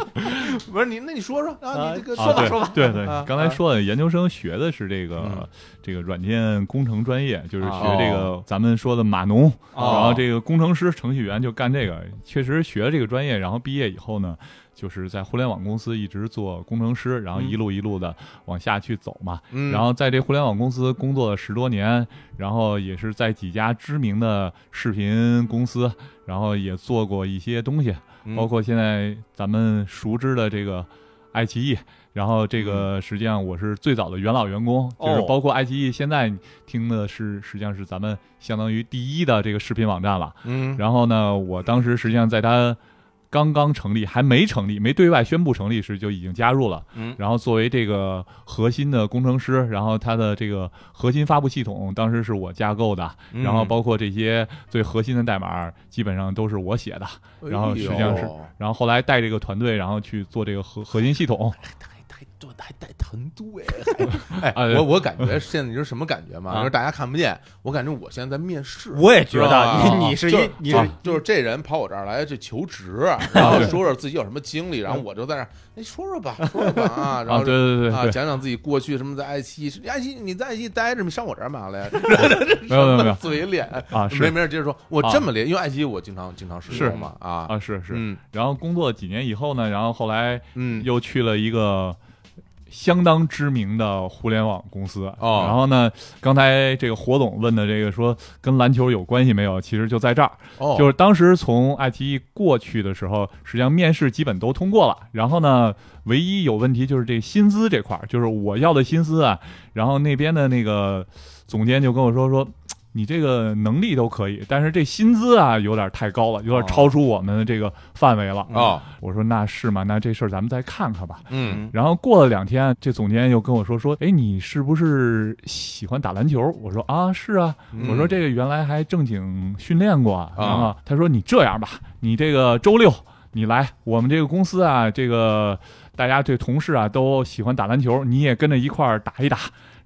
不是你？那你说说啊，你这个说吧说吧。对对啊，刚才说的研究生学的是这个、嗯这个软件工程专业，就是学哦这个咱们说的码农，哦然后这个工程师、程序员就干这个。确实学了这个专业，然后毕业以后呢，就是在互联网公司一直做工程师，然后一路一路的往下去走嘛。嗯然后在这互联网公司工作了十多年，然后也是在几家知名的视频公司，然后也做过一些东西，嗯包括现在咱们熟知的这个爱奇艺。然后这嗯个实际上我是最早的元老员工，就是哦包括爱奇艺现在听的是实际上是咱们相当于第一的这个视频网站了。嗯，然后呢，我当时实际上在它刚刚成立，还没成立，没对外宣布成立时就已经加入了。嗯然后作为这个核心的工程师，然后它的这个核心发布系统当时是我架构的，嗯然后包括这些最核心的代码基本上都是我写的。然后实际上是哎然后后来带这个团队，然后去做这个核核心系统。还带团队，哎，啊我我感觉现在你知道什么感觉吗？啊就是大家看不见，我感觉我现在在面试。我也觉知道吧得你你是一你就是就是这人跑我这儿来去求职，然后说说自己有什么经历，然后我就在那儿，哎，说说吧，说说吧啊，然啊，后对对对啊，讲讲自己过去什么在爱奇艺，爱奇艺你在爱奇艺待着，你上我这儿嘛来？没有没有没有嘴脸啊，没没事接着说，我这么连，因为爱奇艺我经常经常使用嘛啊，啊是是。嗯然后工作几年以后呢，然后后来嗯又去了一个相当知名的互联网公司。哦然后呢，刚才这个火总问的这个说跟篮球有关系没有？其实就在这儿，哦，就是当时从爱奇艺过去的时候，实际上面试基本都通过了。然后呢，唯一有问题就是这薪资这块儿，就是我要的薪资啊。然后那边的那个总监就跟我说说。你这个能力都可以，但是这薪资啊有点太高了，有点超出我们的这个范围了。哦，我说那是吗？那这事儿咱们再看看吧。嗯然后过了两天，这总监又跟我说说，哎，你是不是喜欢打篮球？我说啊，是啊。嗯我说这个原来还正经训练过。啊然后他说你这样吧，你这个周六你来我们这个公司啊，这个大家这同事啊都喜欢打篮球，你也跟着一块儿打一打。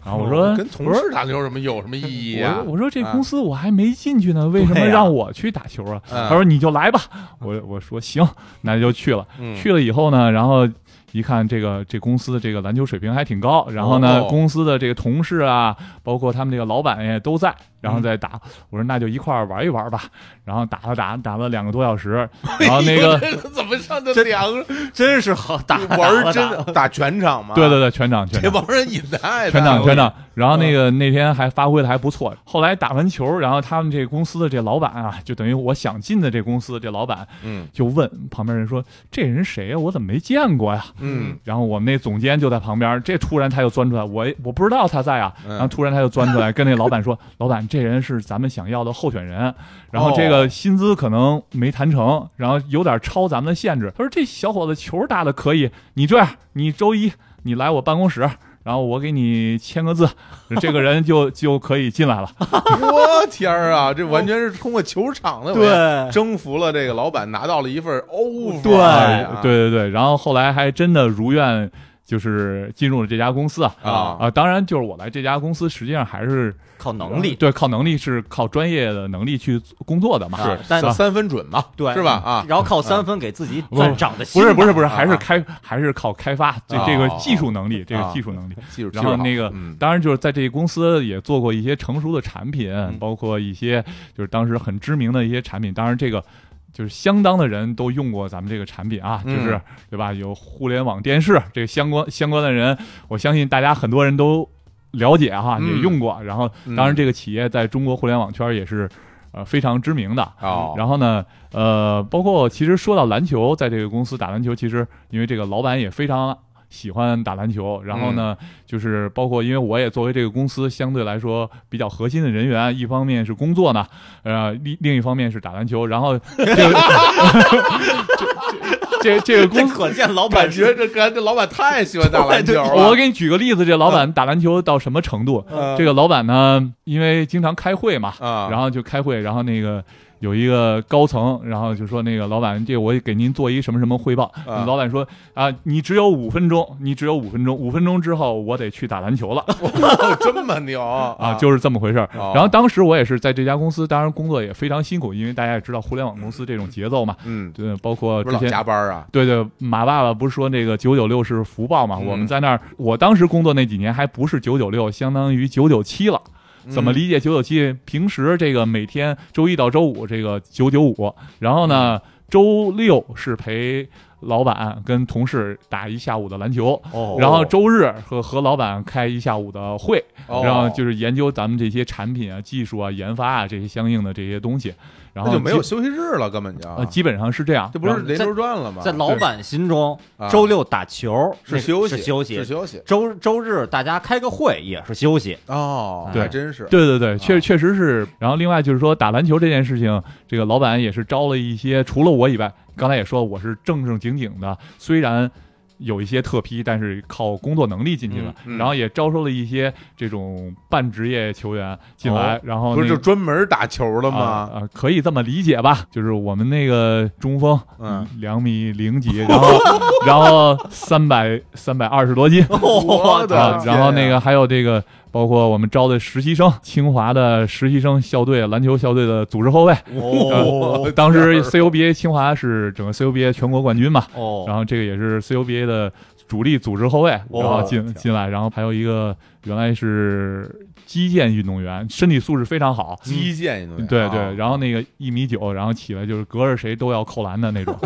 然后我说，哦跟同事打球什么有什么意义啊？我说我说这公司我还没进去呢，为什么让我去打球啊？嗯他说你就来吧。我我说行，那就去了。嗯去了以后呢，然后一看这个这公司的这个篮球水平还挺高，然后呢，哦公司的这个同事啊，包括他们这个老板也都在，然后再打。我说那就一块儿玩一玩吧。然后打了打打了两个多小时，然后那个 这怎么上的两个真是好打玩儿真打全场嘛？对对对，全场全场这帮人瘾太大全场全场。然后那个那天还发挥的还不错。后来打完球，然后他们这个公司的这老板啊，就等于我想进的这公司这老板嗯就问旁边人说：“这人谁呀？我怎么没见过呀？”嗯然后我们那总监就在旁边，这突然他又钻出来，我我不知道他在啊，嗯然后突然他又钻出来跟那老板说：“老板，这人是咱们想要的候选人，然后这个薪资可能没谈成，然后有点超咱们的限制。”他说：“这小伙子球打的可以，你这样，你周一你来我办公室。”然后我给你签个字，这个人就就可以进来了。我天儿啊，这完全是通过球场的对征服了这个老板，拿到了一份 offer 对哎对对对，然后后来还真的如愿，就是进入了这家公司啊。啊啊，当然，就是我来这家公司，实际上还是靠能力。对，靠能力是靠专业的能力去工作的嘛。啊是但三三分准嘛，对是吧？啊，然后靠三分给自己不攥长的心嘛，不是不是不是，啊还是开还是靠开发这哦这个技术能力，这个啊技术能力。技术，然后那个当然就是在这个公司也做过一些成熟的产品，嗯包括一些就是当时很知名的一些产品。当然这个就是相当的人都用过咱们这个产品啊，嗯就是对吧？有互联网电视这个相关相关的人，我相信大家很多人都了解哈，嗯也用过。然后嗯当然这个企业在中国互联网圈也是呃非常知名的。哦，然后呢，呃，包括其实说到篮球，在这个公司打篮球，其实因为这个老板也非常喜欢打篮球，然后呢，就是包括因为我也作为这个公司相对来说比较核心的人员，一方面是工作呢，呃，另另一方面是打篮球，然后 这个这这这个公司。这可见老板感觉这感这老板太喜欢打篮球了。我给你举个例子，这老板打篮球到什么程度？嗯这个老板呢，因为经常开会嘛，啊，然后就开会，然后那个有一个高层，然后就说那个老板，这我给您做一什么什么汇报。啊老板说啊，你只有五分钟，你只有五分钟，五分钟之后我得去打篮球了后 这么牛啊，啊，就是这么回事儿。哦然后当时我也是在这家公司，当然工作也非常辛苦，因为大家也知道互联网公司这种节奏嘛，嗯，对，包括之前加班啊，对对，马爸爸不是说那个九九六是福报嘛？嗯我们在那儿，我当时工作那几年还不是九九六，相当于九九七了。怎么嗯理解九九七？平时这个每天周一到周五这个九九五，然后呢周六是陪老板跟同事打一下午的篮球，哦然后周日和和老板开一下午的会，哦然后就是研究咱们这些产品啊、技术啊、研发啊这些相应的这些东西，然后就没有休息日了，根本就呃基本上是这样，这不是连轴转了吗？在老板心中啊，周六打球那是休息是休息是，休息周周日大家开个会也是休息。哦，对还真是对对对，确啊确实是。然后另外就是说，打篮球这件事情，这个老板也是招了一些，除了我以外，刚才也说我是正正经经的，虽然有一些特批，但是靠工作能力进去的。嗯嗯然后也招收了一些这种半职业球员进来，然后那个不是就专门打球的啊吗？啊，可以这么理解吧？就是我们那个中锋，嗯，两米零几，然后然后三百三百二十多斤，我的啊，然后那个还有这个，包括我们招的实习生，清华的实习生校队篮球校队的组织后卫。哦呃 当时 CUBA 清华是整个 CUBA 全国冠军嘛，哦，然后这个也是 CUBA 的主力组织后卫，然后进天进来，然后还有一个原来是击剑运动员，身体素质非常好。击剑运动员，对啊对，然后那个一米九，然后起来就是隔着谁都要扣篮的那种，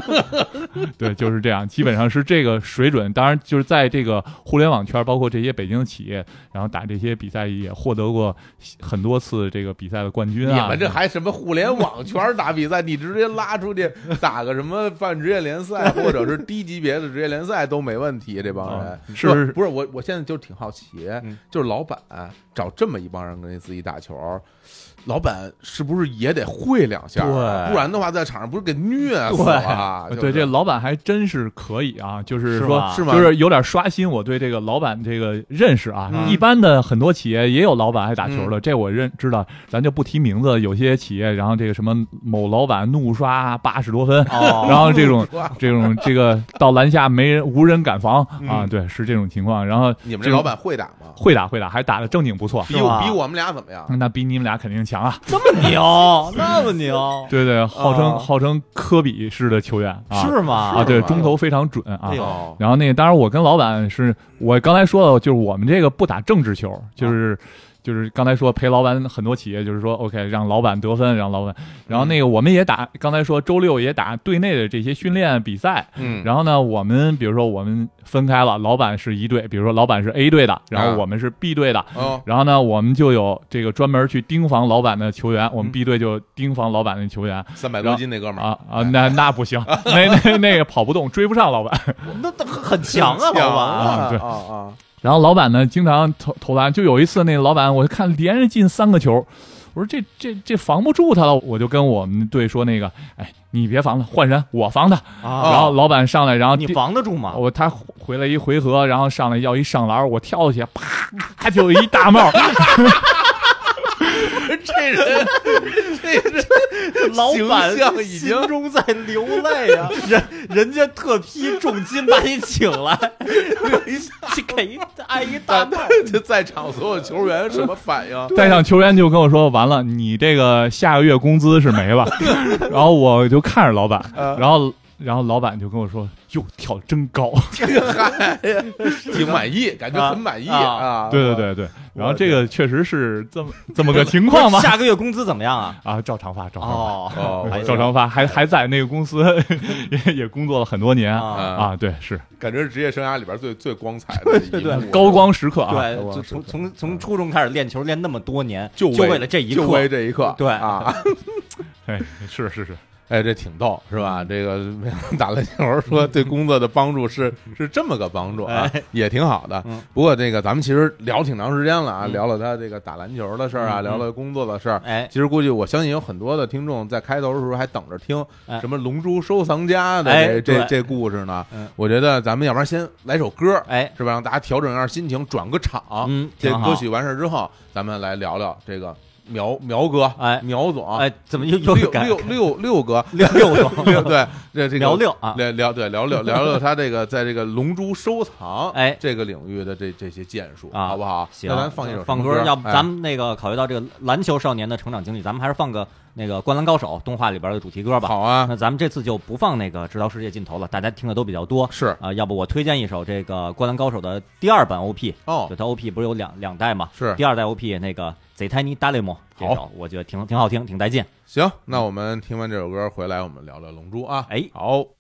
对，就是这样，基本上是这个水准。当然，就是在这个互联网圈，包括这些北京的企业，然后打这些比赛也获得过很多次这个比赛的冠军啊。你们这还什么互联网圈打比赛？你直接拉出去打个什么半职业联赛，或者是低级别的职业联赛都没问题。这帮人啊是不不是我，我现在就挺好奇嗯，就是老板找这么一帮人跟自己打球，老板是不是也得会两下？对不然的话在场上不是给虐死了？对，这老板还真是可以啊，就是说是吗？就是有点刷新我对这个老板这个认识啊。嗯一般的很多企业也有老板爱打球的，这我认知道，咱就不提名字。有些企业，然后这个什么某老板怒刷八十多分，哦 然后这种 这种这个到篮下没人无人敢防嗯啊，对，是这种情况。然后你们这老板会打吗？会打会打，还打的正经不错。比比我们俩怎么样？那比你们俩肯定强啊！这么牛，那么牛，对对，号称啊号称科比式的球员啊，是吗？啊，对，中投非常准啊然后那个，当然我跟老板是我刚才说了，就是我们这个不打政治球，就是就是刚才说陪老板很多企业，就是说 OK 让老板得分，让老板，然后那个我们也打，刚才说周六也打队内的这些训练比赛，嗯，然后呢，我们比如说我们分开了，老板是一队，比如说老板是 A 队的，然后我们是 B 队的，哦，然后呢，我们就有这个专门去盯防老板的球员，我们嗯。B 队就盯防老板的球员。三百多斤那哥们儿。啊啊，那那不行，那那那个跑不动，追不上老板。那那很强啊，老板。啊对。啊啊，然后老板呢，经常投投篮，就有一次那个老板，我看连着进三个球，我说这这这防不住他了，我就跟我们队说那个，哎，你别防了，换人，我防他。啊然后老板上来，然后你防得住吗？我他回来一回合，然后上来要一上篮，我跳下去，啪就有一大帽，这人这人老板形象已经心中在流泪啊！人人家特批重金把你请来，去给一挨一大帽。这在场所有球员什么反应？在场球员就跟我说：“完了，你这个下个月工资是没了。”然后我就看着老板，然后然后老板就跟我说：“哟，跳真高。嗨，挺满意，感觉很满意啊啊！对对对对，然后这个确实是这么这么个情况吧？下个月工资怎么样啊？啊，照常发，照常发。照常发，还还在那个公司也也工作了很多年啊啊，对，是感觉是职业生涯里边最最光彩的一对对高光时刻啊。对，就从从从初中开始练球，练那么多年，就就为了这一刻就为刻。这一刻，对啊，哎，是是是，哎，这挺逗，是吧？这个没 打篮球说对工作的帮助是 是这么个帮助啊，也挺好的嗯。不过这个咱们其实聊挺长时间了啊，嗯聊了他这个打篮球的事儿啊，聊了工作的事儿。哎，其实估计我相信有很多的听众在开头的时候还等着听哎什么《龙珠收藏家》的哎这这这故事呢嗯。我觉得咱们要不然先来首歌，哎，是吧？让大家调整一下心情，转个场。嗯，这歌曲完事儿之后，咱们来聊聊这个苗苗哥，哎苗总，哎，怎么又又改六六六六哥，六六 对，这这个聊六啊？聊聊对聊聊聊聊他这个在这个龙珠收藏哎这个领域的这这些建树，啊好不好？行，那咱放一首放歌，要不哎咱们那个考虑到这个篮球少年的成长经历，咱们还是放个那个《灌篮高手》动画里边的主题歌吧。好啊，那咱们这次就不放那个《直到世界尽头》了，大家听的都比较多是啊、要不我推荐一首这个《灌篮高手》的第二版 OP，哦就它 OP 不是有两两代嘛？是第二代 OP 那个《贼太尼达雷莫》这首，我觉得挺挺好听，挺带劲。行，那我们听完这首歌回来，我们聊聊龙珠啊。哎好。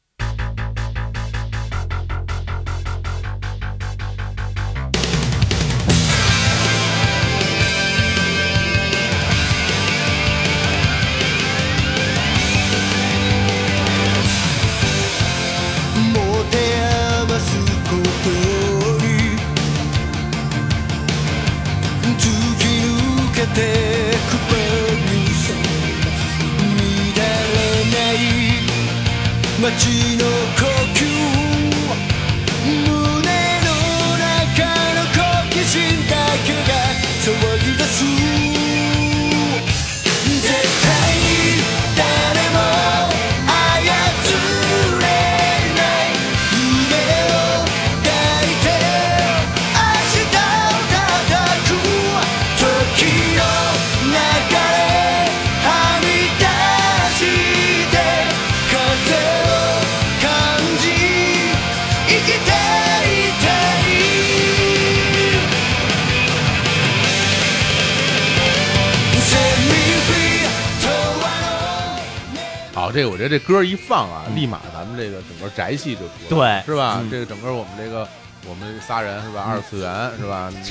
歌一放啊，立马咱们这个整个宅系就出来了，对是吧？嗯这个整个我们这个我们仨人是吧？二次元是吧？年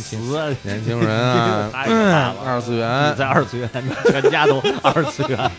轻年轻人啊，二次元在二次元，全家都二次元。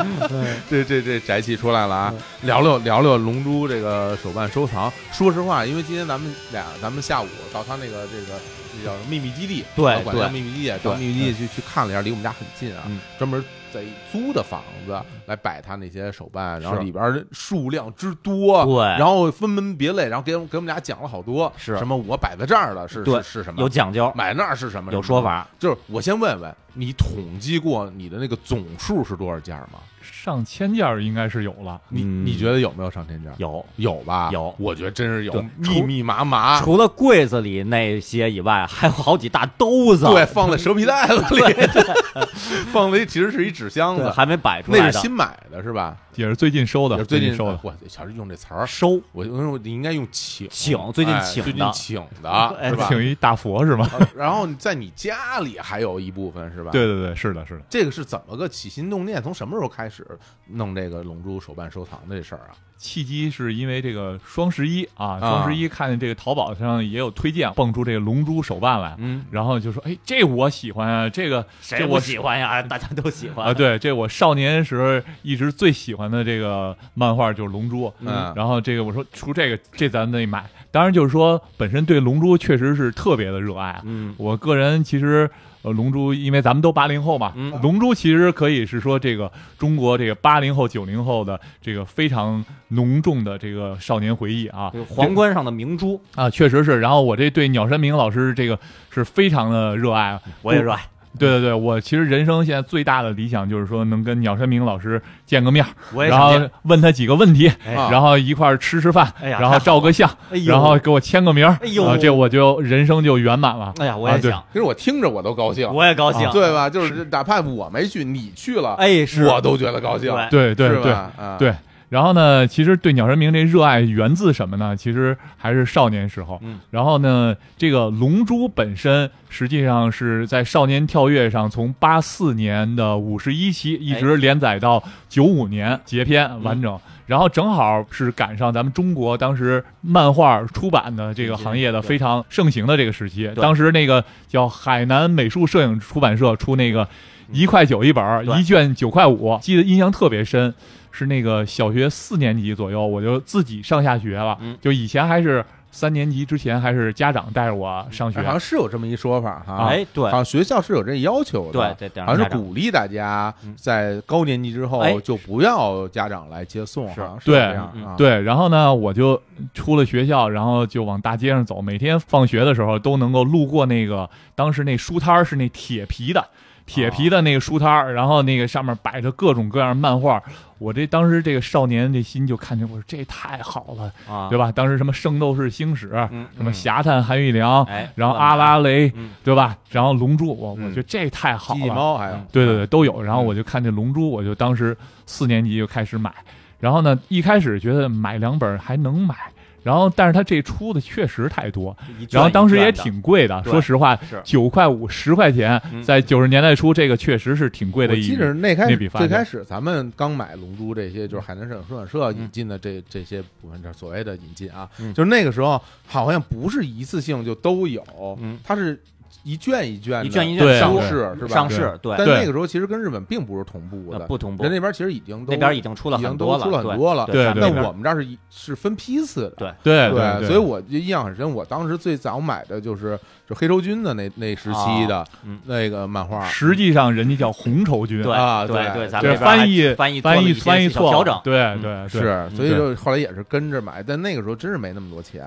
这这这宅气出来了啊！聊聊聊聊龙珠这个手办收藏。说实话，因为今天咱们俩，咱们下午到他那个这个那叫秘密基地，对啊管秘密基地，到对秘密基地去去看了一下，离我们家很近啊嗯，专门在租的房子来摆他那些手办，然后里边数量之多，对然后分门别类，然后给我们给我们俩讲了好多，是什么我摆在这儿了是对是是什么，有讲究，买那儿是什么，有说法。就是我先问问你，统计过你的那个总数是多少件吗？上千件儿应该是有了。你嗯你觉得有没有上千件？有。有吧？有我觉得真是有，密密麻麻。除了柜子里那些以外，还有好几大兜子，对，放在蛇皮袋子里，放的其实是一纸箱子，还没摆出来。那是新买的是吧？也是最近收的，也是最近收的。我小时候用这词儿，收我我应该用请请最近哎请的最近请的哎是吧？请一大佛是吗？呃然后在你家里还有一部分是吧？对对对，是的，是的。这个是怎么个起心动念？从什么时候开始弄这个龙珠手办收藏的这事儿啊？契机是因为这个双十一啊，双十一看见这个淘宝上也有推荐，蹦出这个龙珠手办来，嗯，然后就说：“哎，这我喜欢啊，这个谁我喜欢呀？大家都喜欢啊，对，这我少年时候一直最喜欢的这个漫画就是龙珠。嗯然后这个我说出这个这咱得买，当然就是说本身对龙珠确实是特别的热爱啊。嗯，我个人其实呃，龙珠因为咱们都八零后嘛，嗯龙珠其实可以是说这个中国这个八零后九零后的这个非常浓重的这个少年回忆啊。皇冠上的明珠，啊，确实是。然后我这对鸟山明老师这个是非常的热爱。我也热爱，对对对，我其实人生现在最大的理想就是说能跟鸟山明老师见个面，然后。问他几个问题，然后一块儿吃吃饭，哎呀然后照个相，哎呦，然后给我签个名儿，哎呦啊这我就人生就圆满了。哎呀，我啊对也想，其实我听着我都高兴，我也高兴。对吧？就是哪怕我没去，你去了，哎，是我都觉得高兴，对对对对是吧？啊，对。然后呢，其实对鸟山明这热爱源自什么呢？其实还是少年时候。嗯然后呢，这个《龙珠》本身实际上是在少年跳跃上，从八四年的五十一期一直连载到九五年结篇完整。然后正好是赶上咱们中国当时漫画出版的这个行业的非常盛行的这个时期。当时那个叫海南美术摄影出版社出那个一块九一本儿，一卷九块五，记得印象特别深。是那个小学四年级左右，我就自己上下学了。嗯就以前还是三年级之前，还是家长带着我上学哎。好像是有这么一说法哈。哎，对好像学校是有这要求的，对，得让好像是鼓励大家嗯在高年级之后哎就不要家长来接送，是对。对，然后呢，我就出了学校，然后就往大街上走。每天放学的时候都能够路过那个当时那书摊儿是那铁皮的。铁皮的那个书摊儿，然后那个上面摆着各种各样漫画，我这当时这个少年这心就看见，我说这太好了，啊，对吧？当时什么《圣斗士星矢》，嗯，什么《侠探韩玉良》，哎，然后阿拉蕾，嗯对吧？然后龙珠，我我嗯觉得这太好了，猫还有嗯，对对对，都有。然后我就看这龙珠，我就当时四年级就开始买。然后呢，一开始觉得买两本还能买，然后但是它这出的确实太多，然后当时也挺贵的。说实话，九块五、十块钱，嗯。在九十年代初，这个确实是挺贵的一我记着那开始最开始咱们刚买龙珠这些，就是海南省出版社嗯。引进的这这些部分，这所谓的引进啊，嗯。就是那个时候好像不是一次性就都有嗯，它是一卷一卷的一卷一卷上市是吧？上市，对，但那个时候其实跟日本并不是同步的，呃不同步人，那边其实已经都那边已经出了已经很多了对很多了对对那我们这儿是一是分批次的，对对对，对，所以我就印象很深。我当时最早买的就是就黑绸军的那那时期的嗯。那个漫画，实际上人家叫红绸军，对啊对对。对，咱翻译翻译翻译翻译错调整，对嗯。对对，是，所以就后来也是跟着买，但那个时候真是没那么多钱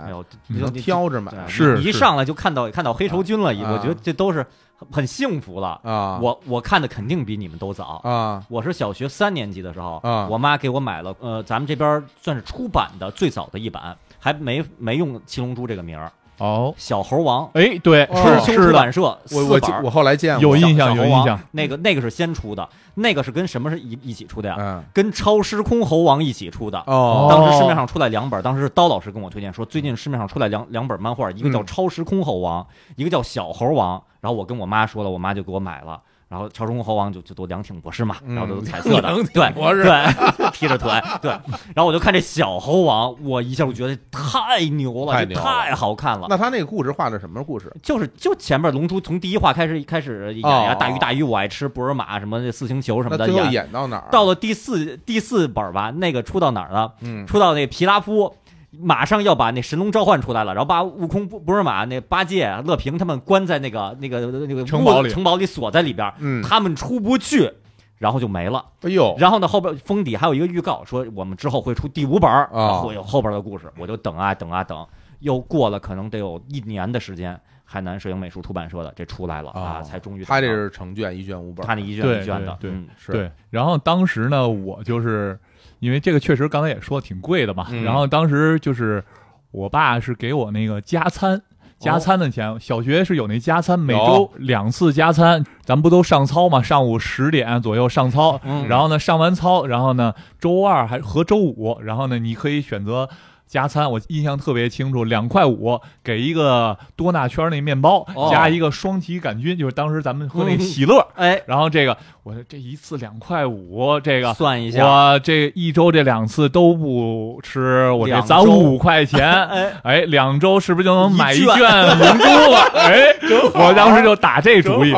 你就挑着买是一上来就看到看到黑绸军了，啊我觉得这都是很很幸福了。啊。我我看的肯定比你们都早。啊。我是小学三年级的时候，啊我妈给我买了，呃，咱们这边算是出版的最早的一版，还没没用七龙珠这个名儿，哦，小猴王，嗯哎，对，哦。是是的，青出版社我四我我后来见过有印象有印象，那个那个是先出的，那个是跟什么是一一起出的呀？嗯。跟超时空猴王一起出的。哦。当时市面上出来两本，当时是刀老师跟我推荐说，最近市面上出来两两本漫画，一个叫嗯《超时空猴王》，一个叫《小猴王》。然后我跟我妈说了，我妈就给我买了。然后超时空猴王就就都凉挺博士嘛，嗯然后都是彩色的，对博士对，踢着腿，对。然后我就看这小猴王，我一下我觉得太牛了，太牛了太好看了。那他那个故事画的什么故事？就是就前面龙珠从第一话开始开始演呀，哦大鱼大鱼我爱吃，布尔玛什么那四星球什么的最后演，演到哪儿？到了第四第四本吧，那个出到哪儿了？嗯出到那个皮拉夫，马上要把那神龙召唤出来了，然后把悟空、不不是马、那八戒、乐平他们关在那个那个那个城堡里城堡里锁在里边，嗯，他们出不去。然后就没了，哎呦，然后呢，后边封底还有一个预告，说我们之后会出第五本会有后边的故事。我就等啊等啊等，又过了可能得有一年的时间，海南摄影美术出版社的，这出来了啊，哦才终于他这是成卷一卷五本，他那一卷一卷的，嗯是对，然后当时呢，我就是因为这个确实刚才也说挺贵的嘛，嗯。然后当时就是我爸是给我那个加餐。加餐的钱，小学是有那加餐，每周两次加餐，咱们不都上操嘛？上午十点左右上操，嗯。然后呢上完操，然后呢周二还和周五，然后呢你可以选择加餐，我印象特别清楚，两块五给一个多纳圈那面包，哦加一个双歧杆菌，就是当时咱们喝那个喜乐，哎，然后这个我说这一次两块五，这个算一下，我这一周这两次都不吃，我这攒五块钱，哎，哎，两周是不是就能买一一卷卷龙珠了？哎，我当时就打这主意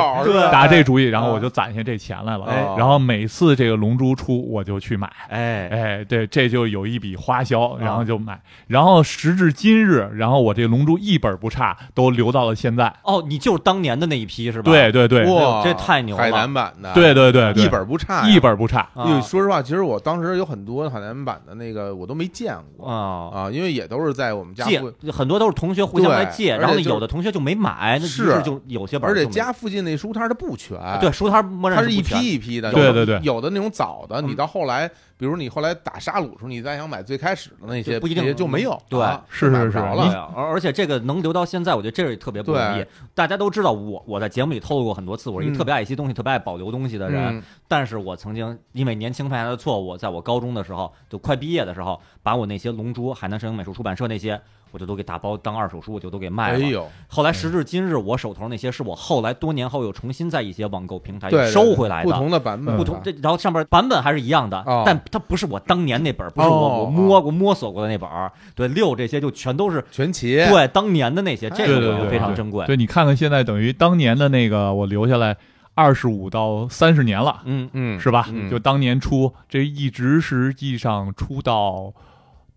打这主意，然后啊我就攒下这钱来了。哎然后每次这个龙珠出，我就去买。哎，哎，对，这就有一笔花销，然后啊就买，然后时至今日，然后我这龙珠一本不差，都留到了现在。哦，你就是当年的那一批是吧？对对对，哇，这太牛了海南版的，对对对对，一本不差，一本不差。啊，因为说实话，其实我当时有很多海南版的那个我都没见过。啊。啊，因为也都是在我们家借，很多都是同学互相来借，然后有的同学就没买，那是是就有些本儿而且家附近那书摊它不全，对书摊默认它是一批一批的，对有的对对。有的那种早的，嗯。你到后来，比如你后来打沙鲁时候，你再想买最开始的那些，不一定就没有，对。啊是是是。而而且这个能留到现在，我觉得这是特别不容易。大家都知道我我在节目里透露过很多次，我是一嗯。个特别爱惜东西、特别爱保留东西的人。嗯但是我曾经因为年轻犯下的错误，在我高中的时候，就快毕业的时候，把我那些《龙珠》、海南摄影美术出版社那些，我就都给打包当二手书，我就都给卖了。哎呦，后来时至今日，我手头那些是我后来多年后又重新在一些网购平台收回来的。不同的版本，不同，这然后上边版本还是一样的，哦但它不是我当年那本，不是我、哦我摸过摸索过的那本。对，六这些就全都是全齐，对当年的那些，这个对对对，我觉得非常对珍贵。对，你看看现在等于当年的那个，我留下来二十五到三十年了，嗯，嗯，是吧？嗯。就当年出，这一直实际上出到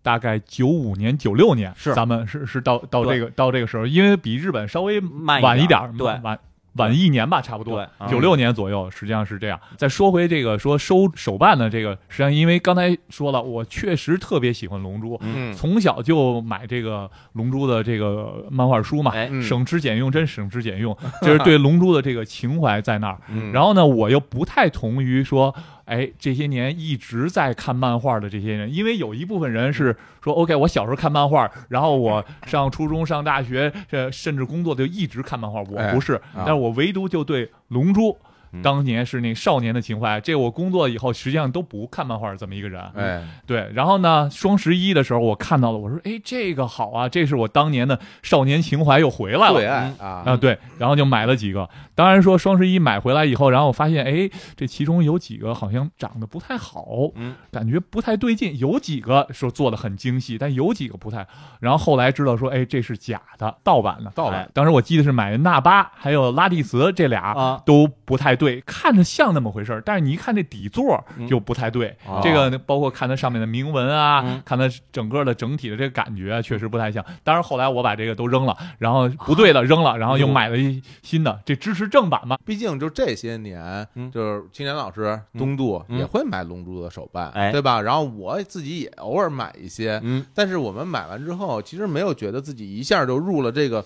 大概九五年、九六年，是。咱们是是到到这个到这个时候，因为比日本稍微晚一点对。晚晚一年吧，差不多九六年左右，实际上是这样。再说回这个说收手办的这个，实际上因为刚才说了，我确实特别喜欢龙珠，嗯，从小就买这个龙珠的这个漫画书嘛，哎，嗯省吃俭用，真省吃俭用，就是对龙珠的这个情怀在那儿。嗯然后呢，我又不太同于说，哎，这些年一直在看漫画的这些人，因为有一部分人是说，OK，我小时候看漫画，然后我上初中、上大学，呃，甚至工作就一直看漫画。我哎不是，啊但是我唯独就对龙珠嗯。当年是那少年的情怀，这我工作以后实际上都不看漫画这么一个人，哎，对，然后呢，双十一的时候我看到了，我说，哎，这个好啊，这是我当年的少年情怀又回来了，最爱啊，啊，对，然后就买了几个。当然说双十一买回来以后，然后我发现，哎，这其中有几个好像长得不太好，嗯，感觉不太对劲。有几个说做的很精细，但有几个不太。然后后来知道说，哎，这是假的，盗版的。盗版哎当时我记得是买的纳巴还有拉蒂茨这俩啊都不太对，看着像那么回事儿，但是你一看这底座嗯就不太对。哦这个包括看它上面的铭文啊，嗯看它整个的整体的这个感觉啊确实不太像。当然后来我把这个都扔了，然后不对的扔了，然后又买了一新的，这支持正版嘛。毕竟就这些年，嗯就是青年老师、嗯东渡嗯也会买龙珠的手办，哎对吧？然后我自己也偶尔买一些，嗯，但是我们买完之后，其实没有觉得自己一下就入了这个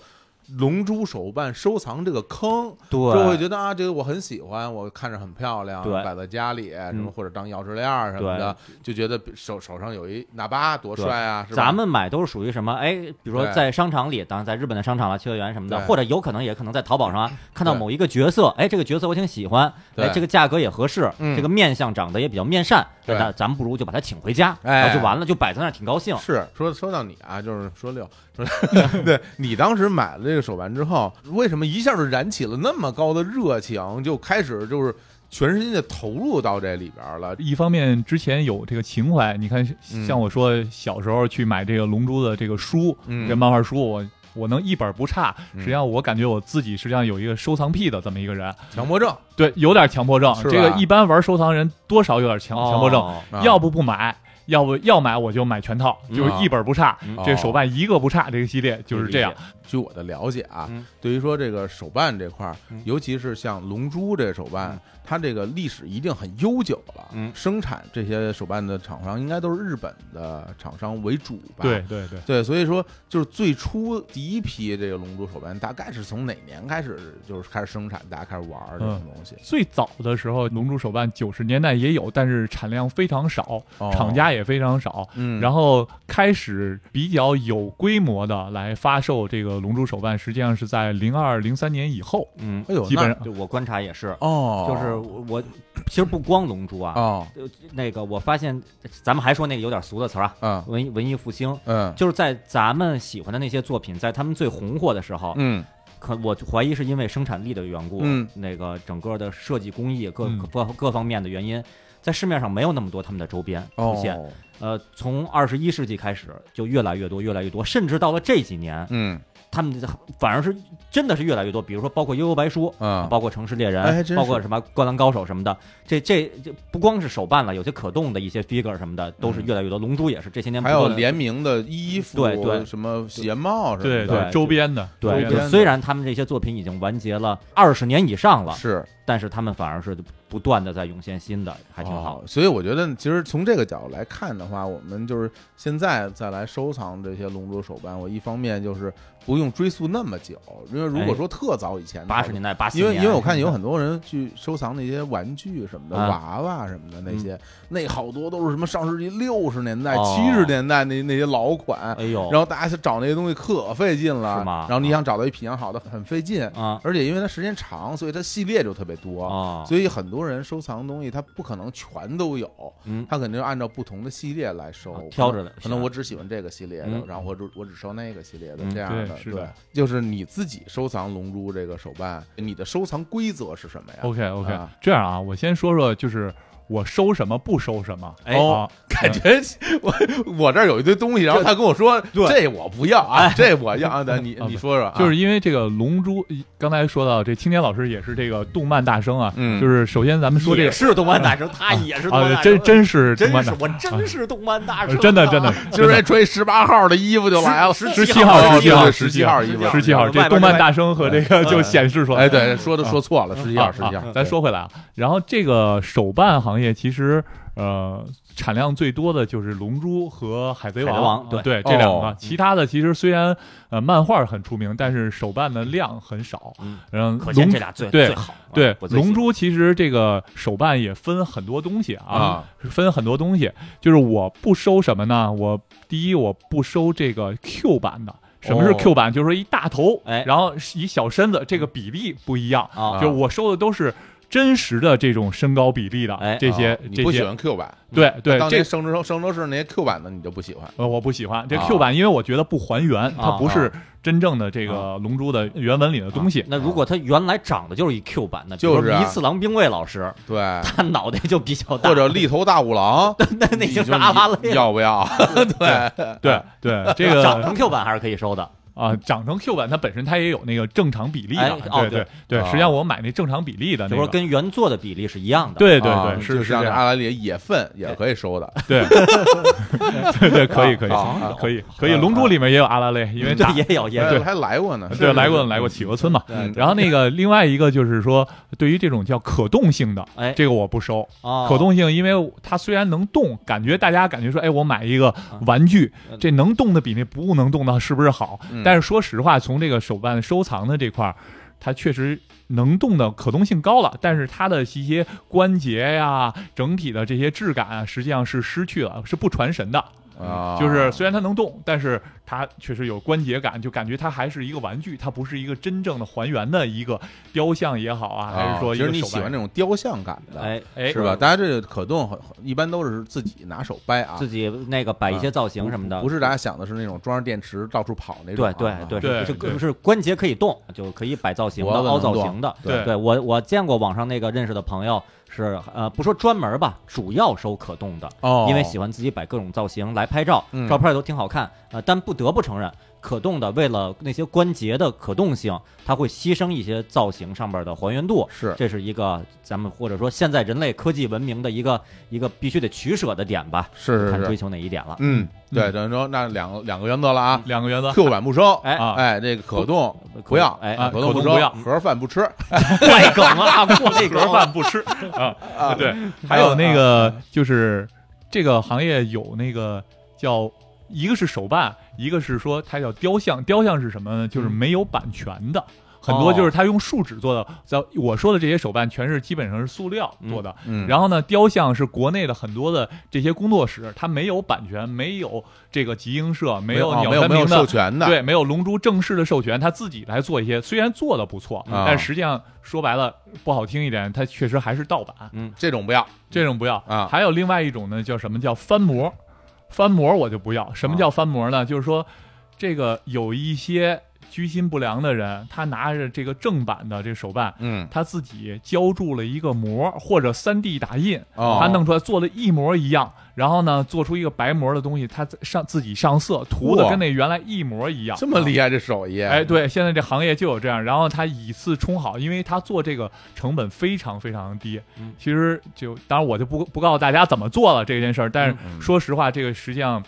龙珠手办收藏这个坑，对，就会觉得啊，这个我很喜欢，我看着很漂亮，摆在家里什么嗯。或者当钥匙链儿什么的，就觉得手手上有一纳巴多帅啊，是吧？咱们买都是属于什么？哎，比如说在商场里，当然在日本的商场了、秋叶原什么的，或者有可能也可能在淘宝上啊看到某一个角色，哎，这个角色我挺喜欢，哎，这个价格也合适，嗯。这个面相长得也比较面善，对。那咱们不如就把它请回家，哎。就完了，就摆在那儿挺高兴。是说说到你啊，就是说六说，对你当时买了这个手办之后，为什么一下就燃起了那么高的热情，就开始就是全身心的投入到这里边了？一方面之前有这个情怀，你看嗯像我说小时候去买这个龙珠的这个书，嗯这漫画书我。我能一本不差，嗯实际上我感觉我自己实际上有一个收藏癖的这么一个人，强迫症对，有点强迫症。这个一般玩收藏人多少有点强强迫症，要不不买，要不要买我就买全套，嗯就是一本不差。嗯这手办一个不差，这个系列就是这样。据我的了解啊，嗯对于说这个手办这块尤其是像龙珠这手办嗯，它这个历史一定很悠久了。嗯生产这些手办的厂商应该都是日本的厂商为主吧？对对对，对，所以说就是最初第一批这个龙珠手办，大概是从哪年开始就是开始生产，大家开始玩这种东西？最早的时候，龙珠手办九十年代也有，但是产量非常少，哦厂家也非常少。嗯，然后开始比较有规模的来发售这个龙珠手办，实际上是在零二零三年以后，嗯，哎呦，基本上就我观察也是，哦，就是我我其实不光龙珠啊，哦，呃那个我发现，咱们还说那个有点俗的词儿啊，嗯文艺文艺复兴，嗯。就是在咱们喜欢的那些作品，在他们最红火的时候，嗯。可我怀疑是因为生产力的缘故，嗯那个整个的设计工艺各嗯各各方面的原因，在市面上没有那么多他们的周边出现。哦，呃，从二十一世纪开始就越来越多，越来越多，甚至到了这几年，嗯他们反而是真的是越来越多。比如说，包括《悠悠白书》嗯，包括《城市猎人包括什么《灌篮高手》什么的，这这这不光是手办了，有些可动的一些 figure 什么的都是嗯越来越多。龙珠也是这些年还有联名的衣服，对对。什么鞋帽什么的，对对周边的，对，虽然他们这些作品已经完结了二十年以上了，是。但是他们反而是不断的在涌现新的，还挺好。哦。所以我觉得，其实从这个角度来看的话，我们就是现在再来收藏这些龙珠手办，我一方面就是不用追溯那么久，因为如果说特早以前的话八十年代、八因为因为我看有很多人去收藏那些玩具什么的，啊。娃娃什么的那些，那好多都是什么上世纪六十年代、哦。七十年代那那些老款，哎呦，然后大家去找那些东西可费劲了，是吗？然后你想找到一品相好的很费劲，啊。而且因为它时间长，所以它系列就特别多。哦，所以很多人收藏东西，他不可能全都有，嗯。他肯定按照不同的系列来收啊，挑着的可能我只喜欢这个系列的嗯，然后我只我只收那个系列的嗯这样的，是的，就是你自己收藏龙珠这个手办，你的收藏规则是什么呀？OK OK，、啊这样啊，我先说说，就是我收什么不收什么。哎啊，感觉我我这儿有一堆东西，然后他跟我说 这我不要啊，这我要啊，你啊你说说啊，就是因为这个《龙珠》，刚才说到这青年老师也是这个动漫大生啊，嗯。就是首先咱们说这个是动漫大生，他 也是动漫啊，大生，真真是动漫大真是我真是动漫大生真的真的。今儿这穿十八号的衣服就来了，十十七号十七号，十17号衣服。十七号，这动漫大生和这个就显示出来。哎，对，说的说错了，十七号，十七号咱说回来啊，然后这个手办行业其实呃产量最多的就是龙珠和海贼王对对这两个哦，其他的其实虽然呃漫画很出名，但是手办的量很少。嗯，然后可见龙这俩最对最好。啊对龙珠其实这个手办也分很多东西啊啊，分很多东西。就是我不收什么呢？我第一我不收这个 Q 版的。什么是哦 Q 版？就是说一大头，哎然后一小身子，这个比例不一样。啊，就我收的都是真实的这种身高比例的，哎这些啊你这些，不喜欢 Q 版，对对，这当年圣斗圣斗士那些 Q 版的你就不喜欢，呃我不喜欢这啊。Q 版，因为我觉得不还原，它不是啊。真正的这个龙珠的原文里的东西。那如果它原来长得就是一 Q 版的，就是一次郎兵卫老师，对，他脑袋就比较大，或者立头大五郎，那那已经拉蕾。了。要不要？对，对对，这个 长成 Q 版还是可以收的，啊，长成 Q 版，它本身它也有那个正常比例哎的，哦对对对，啊实际上我买那正常比例的就说那个，跟原作的比例是一样的。对对啊对，是就是阿拉里野粪也可以收的，对 对对，可以可以啊可以可以，龙珠里面也有阿拉蕾，因为也有也还来过呢，对来过来过企鹅村嘛。嗯然后那个另外一个就是说，对于这种叫可动性的，哎，这个我不收。哦可动性，因为它虽然能动，感觉大家感觉说，哎，我买一个玩具，嗯这能动的比那不能动的是不是好？嗯但是说实话，从这个手办收藏的这块儿，它确实能动的可动性高了，但是它的一些关节呀、整体的这些质感啊，实际上是失去了，是不传神的。啊，就是虽然它能动，但是它确实有关节感，就感觉它还是一个玩具，它不是一个真正的还原的一个雕像也好啊，还是说一其实个手办你喜欢那种雕像感的，哎哎是吧？大家这个可动一般都是自己拿手掰啊，自己那个摆一些造型什么的，不是大家想的是那种装上电池到处跑那种对啊，对对，对。对是是是关节可以动，就可以摆造型的、凹造型的。对。对。我我见过网上那个认识的朋友是呃不说专门吧，主要收可动的，哦，因为喜欢自己摆各种造型来拍照，嗯。照片也都挺好看。呃，但不得不承认，可动的，为了那些关节的可动性，它会牺牲一些造型上边的还原度。是这是一个咱们或者说现在人类科技文明的一个一个必须得取舍的点吧，是是是，看追求哪一点了。嗯，对，等于说那两个两个原则了啊两个原则，，Q 版不收，哎啊哎，这个可动不要，哎啊可动不收，盒饭不吃 怪梗了，过这盒饭不吃 啊。啊，对，还有那啊个就是这个行业有那个叫一个是手办，一个是说它叫雕像。雕像是什么呢？就是没有版权的。很多就是它用树脂做的，在我说的这些手办全是基本上是塑料做的。嗯，然后呢，雕像是国内的很多的这些工作室，它没有版权，没有这个集英社，没有哦鸟没有没有授山明的，权的，对，没有龙珠正式的授权，他自己来做一些，虽然做的不错，啊但实际上说白了不好听一点，它确实还是盗版。这种不要这种不要啊还有另外一种呢，叫什么叫翻模？翻模我就不要。什么叫翻模呢？就是说，这个有一些居心不良的人，他拿着这个正版的这个手办，嗯，他自己浇筑了一个膜，或者三 D 打印，哦他弄出来做的一模一样，然后呢，做出一个白膜的东西，他上自己上色，涂的跟那原来一模一样。这么厉害这手艺，哎，对，现在这行业就有这样，然后他以次充好，因为他做这个成本非常非常低。嗯其实就当然我就不不告诉大家怎么做了这件事儿，但是嗯说实话，这个实际上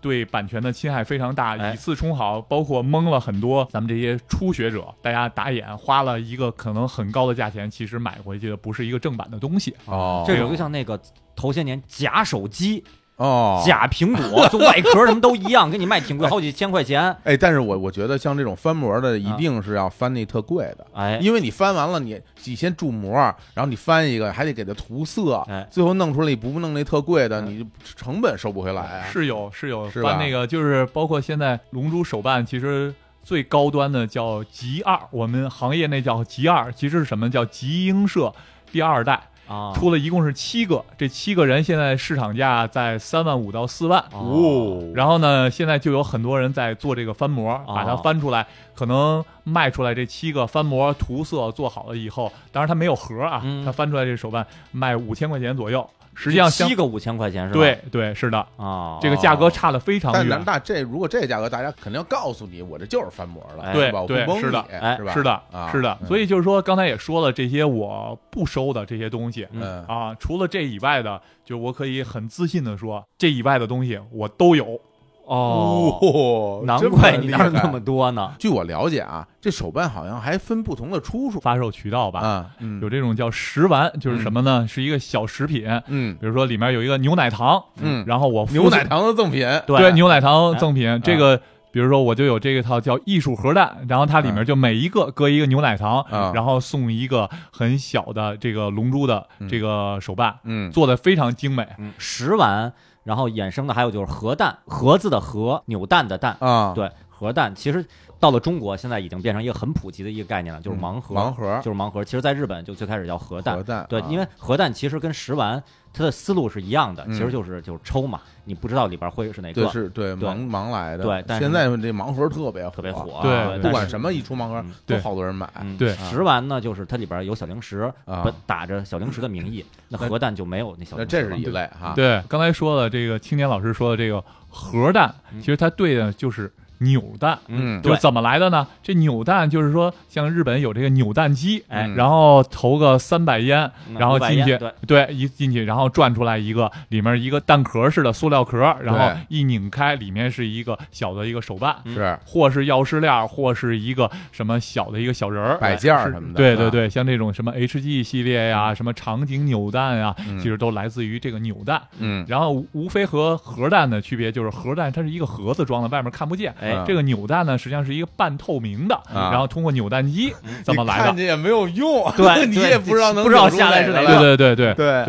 对版权的侵害非常大，哎以次充好，包括蒙了很多咱们这些初学者，大家打眼花了一个可能很高的价钱，其实买回去的不是一个正版的东西。哦，这有一个像那个头些年假手机、哦，假苹果，就外壳什么都一样，给你卖挺贵，好几千块钱。哎，但是我我觉得像这种翻模的，一定是要翻那特贵的，哎，因为你翻完了，你你先注模，然后你翻一个，还得给它涂色，哎最后弄出来你不弄那特贵的，你成本收不回来啊。是有是有是吧翻那个，就是包括现在龙珠手办，其实最高端的叫极二，我们行业内叫极二，其实是什么叫极英社第二代，啊，出了一共是七个，这七个人现在市场价在三万五到四万。哦，然后呢，现在就有很多人在做这个翻模，把它翻出来，可能卖出来这七个翻模涂色做好了以后，当然它没有盒啊，嗯。它翻出来这手办卖五千块钱左右，实际上相七个五千块钱是吧？对对是的，啊，这个价格差的非常但那远。那这如果这个价格，大家肯定要告诉你，我这就是翻模了，对吧？我对是的哎是吧？是的，啊，是的，嗯所以就是说，刚才也说了，这些我不收的这些东西嗯啊，除了这以外的，就我可以很自信的说，这以外的东西我都有。哦，哦难怪你那儿那么多呢。据我了解啊，这手办好像还分不同的出处。发售渠道吧，啊，嗯。有这种叫食玩，就是什么呢？是一个小食品，嗯。比如说里面有一个牛奶糖，嗯，然后我牛奶糖的赠品，对。牛奶糖哎赠品，这个比如说我就有这一套叫艺术核弹，然后它里面就每一个搁一个牛奶糖，嗯然后送一个很小的这个龙珠的这个手办，嗯。做的非常精美。嗯，十丸，然后衍生的还有就是核弹，盒子的核，扭蛋的蛋，啊，对，核弹。其实到了中国，现在已经变成一个很普及的一个概念了，就是盲盒，盲盒。就是盲盒。其实，在日本就最开始叫核弹，核弹，对，啊。因为核弹其实跟食玩它的思路是一样的，嗯。其实就是就是抽嘛，你不知道里边会是哪对个，是对对。盲盲来的，对但现在这盲盒特别特别火啊，对不管什么一出盲盒嗯都好多人买嗯，对。食玩呢，就是它里边有小零食，啊，打着小零食的名义，那核弹就没有那小那零食了。这是一类哈，对，刚才说了这个青年老师说的这个核弹，嗯。其实它对的就是扭蛋。嗯就是怎么来的呢？这扭蛋就是说，像日本有这个扭蛋机，哎然后投个三百烟，嗯然后进去烟对，对，一进去，然后转出来一个里面一个蛋壳似的塑料壳，然后一拧开，里面是一个小的一个手办，嗯是或是钥匙链，或是一个什么小的一个小人儿。摆件儿什么的，对对对，像这种什么 HG 系列呀，什么场景扭蛋呀，嗯其实都来自于这个扭蛋。嗯然后无无非和核弹的区别就是，核弹它是一个盒子装的，外面看不见。哎，这个扭蛋呢，实际上是一个半透明的，啊然后通过扭蛋机怎么来的？你看见也没有用，对 你也不知道能不知道下来是哪个对对对对对对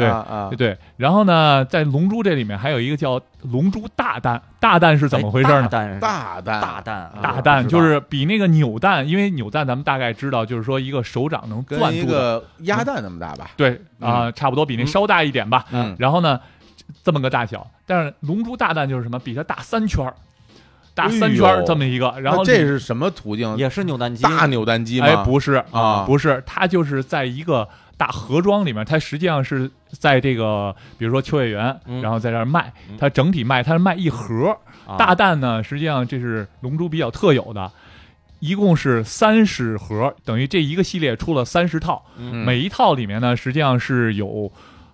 对对。然后呢，在龙珠这里面还有一个叫龙珠大蛋，大蛋是怎么回事呢？哎大蛋大蛋大蛋啊大蛋就是比那个扭蛋，因为扭蛋咱们大概知道，就是说一个手掌能跟一攥住的，个鸭蛋那么大吧？对啊、差不多比那稍大一点吧。嗯然后呢，这么个大小，但是龙珠大蛋就是什么？比它大三圈儿。大三圈儿这么一个，然后这是什么途径？也是扭蛋机，大扭蛋机吗？哎不是啊不是，它就是在一个大盒装里面，它实际上是在这个比如说秋叶原，嗯然后在这儿卖嗯，它整体卖它是卖一盒，啊大蛋呢实际上这是龙珠比较特有的。一共是三十盒，等于这一个系列出了三十套，嗯每一套里面呢，实际上是有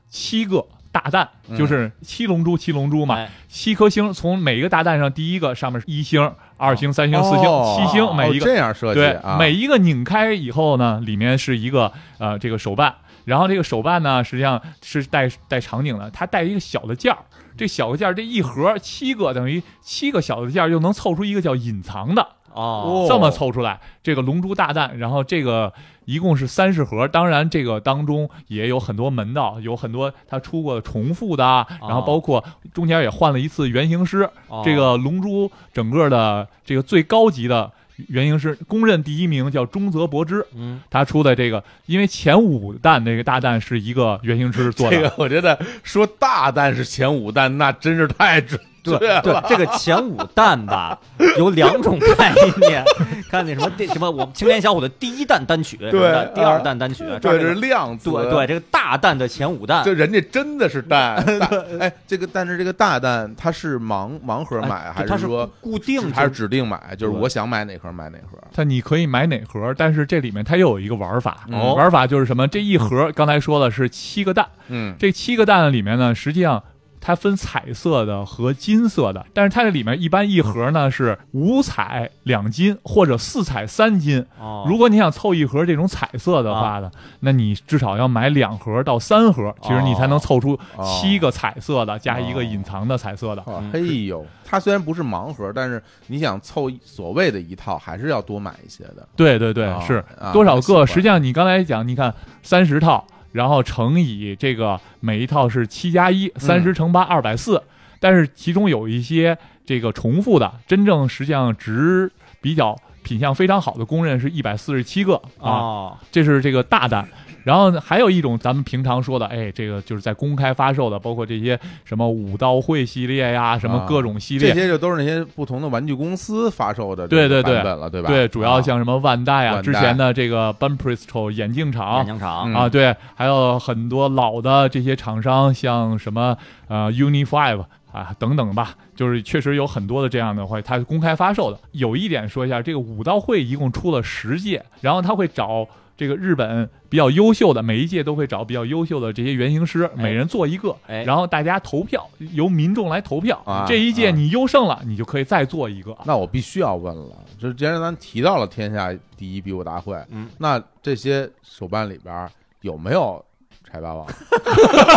七个大蛋，嗯。就是七龙珠，七龙珠嘛，哎。七颗星，从每一个大蛋上，第一个上面是一星、二星、三星、四星、哦七星，每一个哦这样设计对啊，，每一个拧开以后呢，里面是一个呃这个手办，然后这个手办呢，实际上是带带场景的，它带一个小的件儿，这小个件儿这一盒七个，等于七个小的件儿又能凑出一个叫隐藏的，哦，这么凑出来，这个龙珠大蛋，然后这个一共是三十盒，当然这个当中也有很多门道，有很多他出过重复的啊，然后包括中间也换了一次原型师，哦。这个龙珠整个的这个最高级的原型师，公认第一名叫中泽博之，嗯。他出的这个，因为前五弹那个大弹是一个原型师做的，这个我觉得说大蛋是前五弹，那真是太准对。对，这个前五弹吧，有两种概念。看那什么第什么，我们青年小伙的第一弹单曲，对第二弹单曲，这对，这是量词。对对，这个大弹的前五弹这，人家真的是弹。哎，这个但是这个大弹它是盲盲盒买，哎它是说固定还是指定买？就是我想买哪盒买哪盒。它你可以买哪盒，但是这里面它又有一个玩法，哦玩法就是什么？这一盒刚才说了是七个蛋。嗯，这七个蛋里面呢，实际上它分彩色的和金色的，但是它这里面一般一盒呢是五彩两金或者四彩三金。哦，如果你想凑一盒这种彩色的话呢，那你至少要买两盒到三盒，其实你才能凑出哦七个彩色的加一个隐藏的彩色的。哦。嘿呦，它虽然不是盲盒，但是你想凑所谓的一套，还是要多买一些的。对对对，啊是。啊多少个？实际上你刚才讲，你看三十套，然后乘以这个每一套是七加一，三十乘八二百四，但是其中有一些这个重复的，真正实际上值比较品相非常好的，公认是一百四十七个啊，哦，这是这个大单。然后呢还有一种咱们平常说的，哎，这个就是在公开发售的，包括这些什么武道会系列呀，什么啊各种系列，这些就都是那些不同的玩具公司发售的对对对版本了，对吧？对，主要啊像什么万代啊，之前的这个 b a n p r i s t o 眼镜厂眼镜厂嗯啊，对，还有很多老的这些厂商，像什么呃 Uni Five 啊等等吧，就是确实有很多的这样的话，它是公开发售的。有一点说一下，这个武道会一共出了十届，然后他会找。这个日本比较优秀的，每一届都会找比较优秀的这些原型师，每人做一个，哎然后大家投票，由民众来投票。啊这一届啊你优胜了，你就可以再做一个。那我必须要问了，就是既然咱提到了天下第一比武大会，嗯，那这些手办里边有没有柴八王？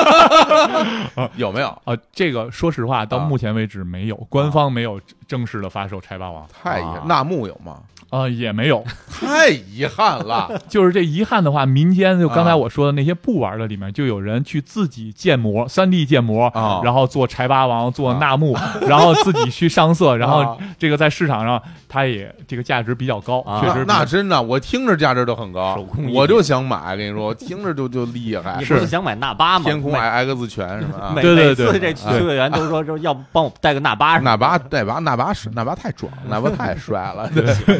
有没有？啊，这个说实话，到啊目前为止没有，官方没有正式的发售柴八王，太纳木有吗？啊，也没有。太遗憾了。就是这遗憾的话，民间就刚才啊我说的那些不玩的里面，就有人去自己建模，三 D 建模，啊然后做柴八王，做啊纳木，然后自己去上色，然后啊这个在市场上它也这个价值比较高，啊确实那那真的，我听着价值都很高手工，我就想买。跟你说，我 听着就就厉害你。是不是想买纳巴吗？天空每 X 拳什么啊？每 对对对每次这啊秋叶原都说说要帮我带个纳巴，纳巴带巴纳巴是纳巴太壮，纳巴太帅了。对，行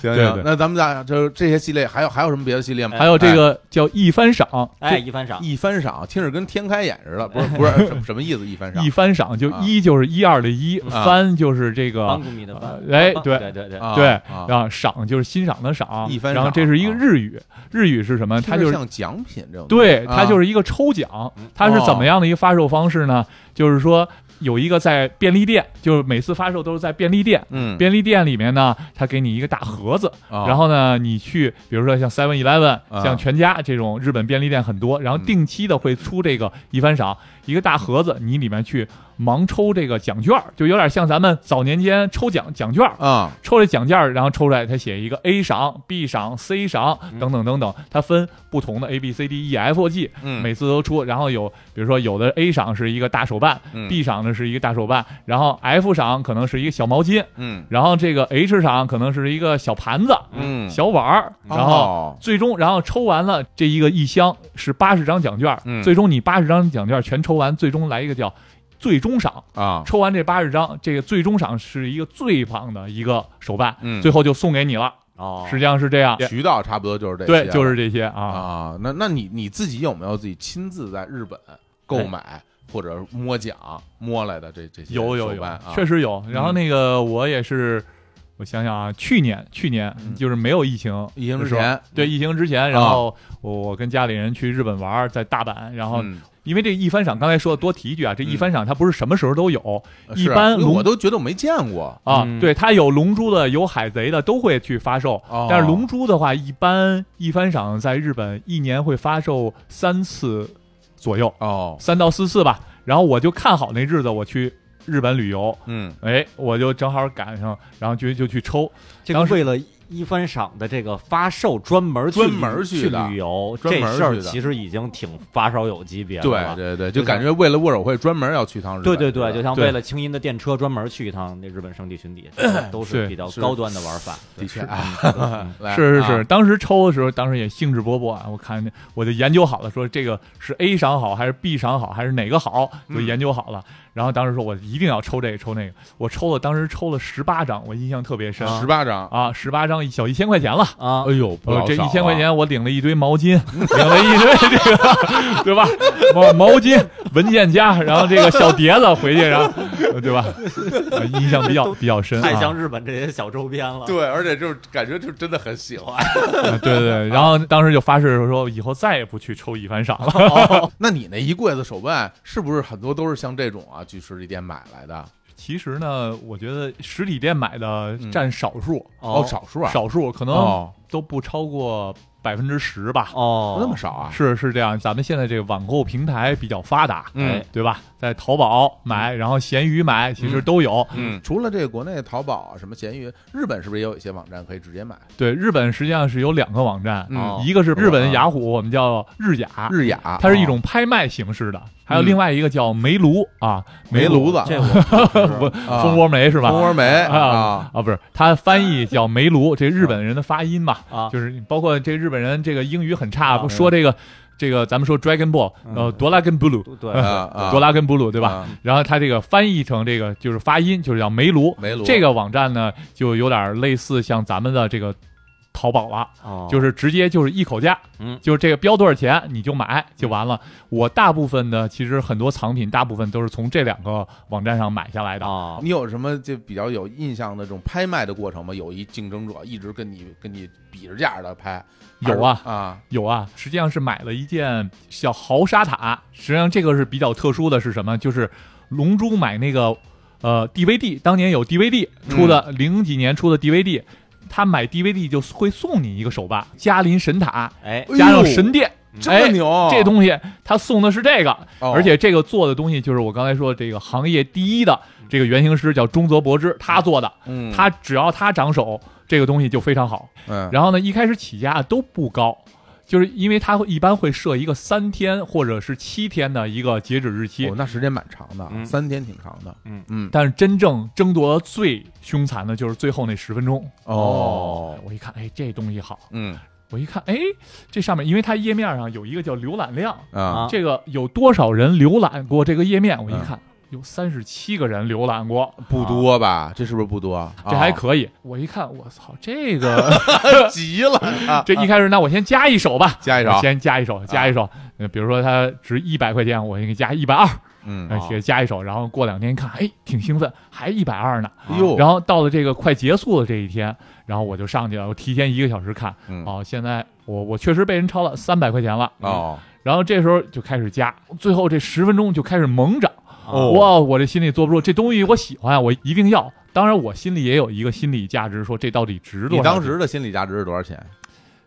行对对，那咱们俩就是这些系列，还有还有什么别的系列吗？还有这个叫一番赏，哎，一番赏一番赏，听着跟天开眼似的，不是不是什么什么意思？一番赏一番赏就啊一就是一二的一，啊番就是这个帮助你的帮呃，哎对对对对，啊对，啊然后赏就是欣赏的赏一，番赏然后这是一个啊日语，日语是什么？它就是像奖品这种。对，啊它就是一个抽奖嗯，它是怎么样的一个发售方式呢？就是说有一个在便利店，就是每次发售都是在便利店。嗯，便利店里面呢，它给你一个大盒子，啊然后呢，你去，比如说像 Seven Eleven、啊像全家这种日本便利店很多，然后嗯定期的会出这个一番赏，一个大盒子，你里面去盲抽这个奖券儿，就有点像咱们早年间抽奖奖券儿，啊。抽这奖券儿，然后抽出来，它写一个 A 赏、B 赏、C 赏嗯。等等等等，它分不同的 A、B、C、D、E、F、G，嗯，每次都出。然后有，比如说有的 A 赏是一个大手办嗯，B 赏呢是一个大手办，然后 F 赏可能是一个小毛巾，嗯。然后这个 H 赏可能是一个小盘子、嗯，小碗儿，然后。哦最终，然后抽完了这一个一箱是八十张奖券，嗯。最终你八十张奖券全抽完，最终来一个叫最终赏。啊，抽完这八十张，这个最终赏是一个最棒的一个手办，嗯最后就送给你了。哦，实际上是这样，渠道差不多就是这些对，就是这些啊。啊。那那你你自己有没有自己亲自在日本购买或者摸奖摸来的这这些有有有确实有。然后嗯那个我也是，我想想啊，去年去年嗯就是没有疫情疫情之前对疫情之前，然后我我跟家里人去日本玩，在大阪，然后嗯因为这一番赏，刚才说的多提一句啊，这嗯一番赏它不是什么时候都有一般龙我都觉得我没见过。啊嗯，对，它有龙珠的，有海贼的，都会去发售。哦。但是龙珠的话，一般一番赏在日本一年会发售三次左右，哦，三到四次吧。然后我就看好那日子，我去日本旅游，嗯。哎，我就正好赶上，然后就就去抽。这个为了一番赏的这个发售，专门去专门去去旅游，专门这事儿去的。其实已经挺发烧友级别了对。对对，就感觉为了握手会专门要去趟日本，对对对，就像为了轻音的电车专门去一趟那日本圣地巡礼，都是比较高端的玩法。的确是啊，是。是当时抽的时候，当时也兴致勃勃啊。我看我就研究好了，说这个是 A 赏好还是 B 赏好还是哪个好，就嗯研究好了。然后当时说我一定要抽这个抽那个，我抽了，当时抽了十八张，我印象特别深。十八张，啊，十八张小一千块钱了。啊哎，呦，不呃，这一千块钱我领了一堆毛巾，领了一堆这个，对吧？毛毛巾、文件夹，然后这个小碟子回去，然后呃对吧？呃 印象比较比较深啊。太像日本这些小周边了。对，而且就是感觉就真的很喜欢。对对，然后当时就发誓说以后再也不去抽一番赏了。那你那一柜子手办是不是很多都是像这种啊，去实体店买来的？其实呢，我觉得实体店买的占少数，哦，少数啊，少数可能哦，都不超过百分之十吧。哦，那么少啊？是是这样，咱们现在这个网购平台比较发达，嗯哎对吧？在淘宝买，然后闲鱼买，其实都有。嗯，除了这个国内淘宝啊，什么闲鱼，日本是不是也有一些网站可以直接买？对，日本实际上是有两个网站，一个是日本雅虎，我们叫日雅，日雅，它是一哦。种拍卖形式的；还有嗯。另外一个叫煤炉啊，煤炉子这我 不啊蜂窝煤是吧？蜂窝煤啊啊，啊，不是，它翻译叫煤炉，这日本人的发音吧，啊，就是包括这日本人这个英语很差，啊不说这个这个咱们说 Dragon Ball，呃，嗯哆啦跟布鲁，对哆啦跟布鲁对吧？啊？然后它这个翻译成这个就是发音就是叫煤炉，煤炉这个网站呢就有点类似像咱们的这个淘宝了。哦，就是直接就是一口价，嗯就是这个标多少钱你就买就完了。我大部分的其实很多藏品，大部分都是从这两个网站上买下来的。啊，你有什么就比较有印象的这种拍卖的过程吗？有一竞争者一直跟你跟你比着价的拍，有啊啊，有啊，实际上是买了一件小豪沙塔，实际上这个是比较特殊的，是什么？就是龙珠买那个呃 DVD，当年有 DVD 出的，零几年出的 DVD，他买 DVD 就会送你一个手办，嘉林神塔哎，加上神殿。这么牛，这东西他送的是这个，哦。而且这个做的东西就是我刚才说的这个行业第一的这个原型师叫中泽博之，他做的，嗯，他只要他长手，这个东西就非常好。嗯，然后呢，一开始起价都不高，就是因为它会一般会设一个三天或者是七天的一个截止日期，哦，那时间蛮长的，嗯。三天挺长的，嗯。嗯，但是真正争夺最凶残的就是最后那十分钟。哦，我一看，哎，这东西好，嗯。我一看，哎，这上面因为它页面上有一个叫浏览量，啊，这个有多少人浏览过这个页面？我一嗯。看。有三十七个人浏览过，不多吧？这是不是不多？这还哦可以。我一看，我操，这个 急了啊！这一开始，那我先加一手吧，加一手我先加一手，加一手。呃比如说它值一百块钱，我给加一百二，嗯，呃给加一手。然后过两天一看，哎，挺兴奋，还一百二呢。哎呦，然后到了这个快结束的这一天，然后我就上去了，我提前一个小时看。嗯哦，现在我我确实被人超了三百块钱了。哦，然后这时候就开始加，最后这十分钟就开始猛涨。哦哇，我这心里坐不住，这东西我喜欢，我一定要。当然，我心里也有一个心理价值，说这到底值多少钱？你当时的心理价值是多少钱？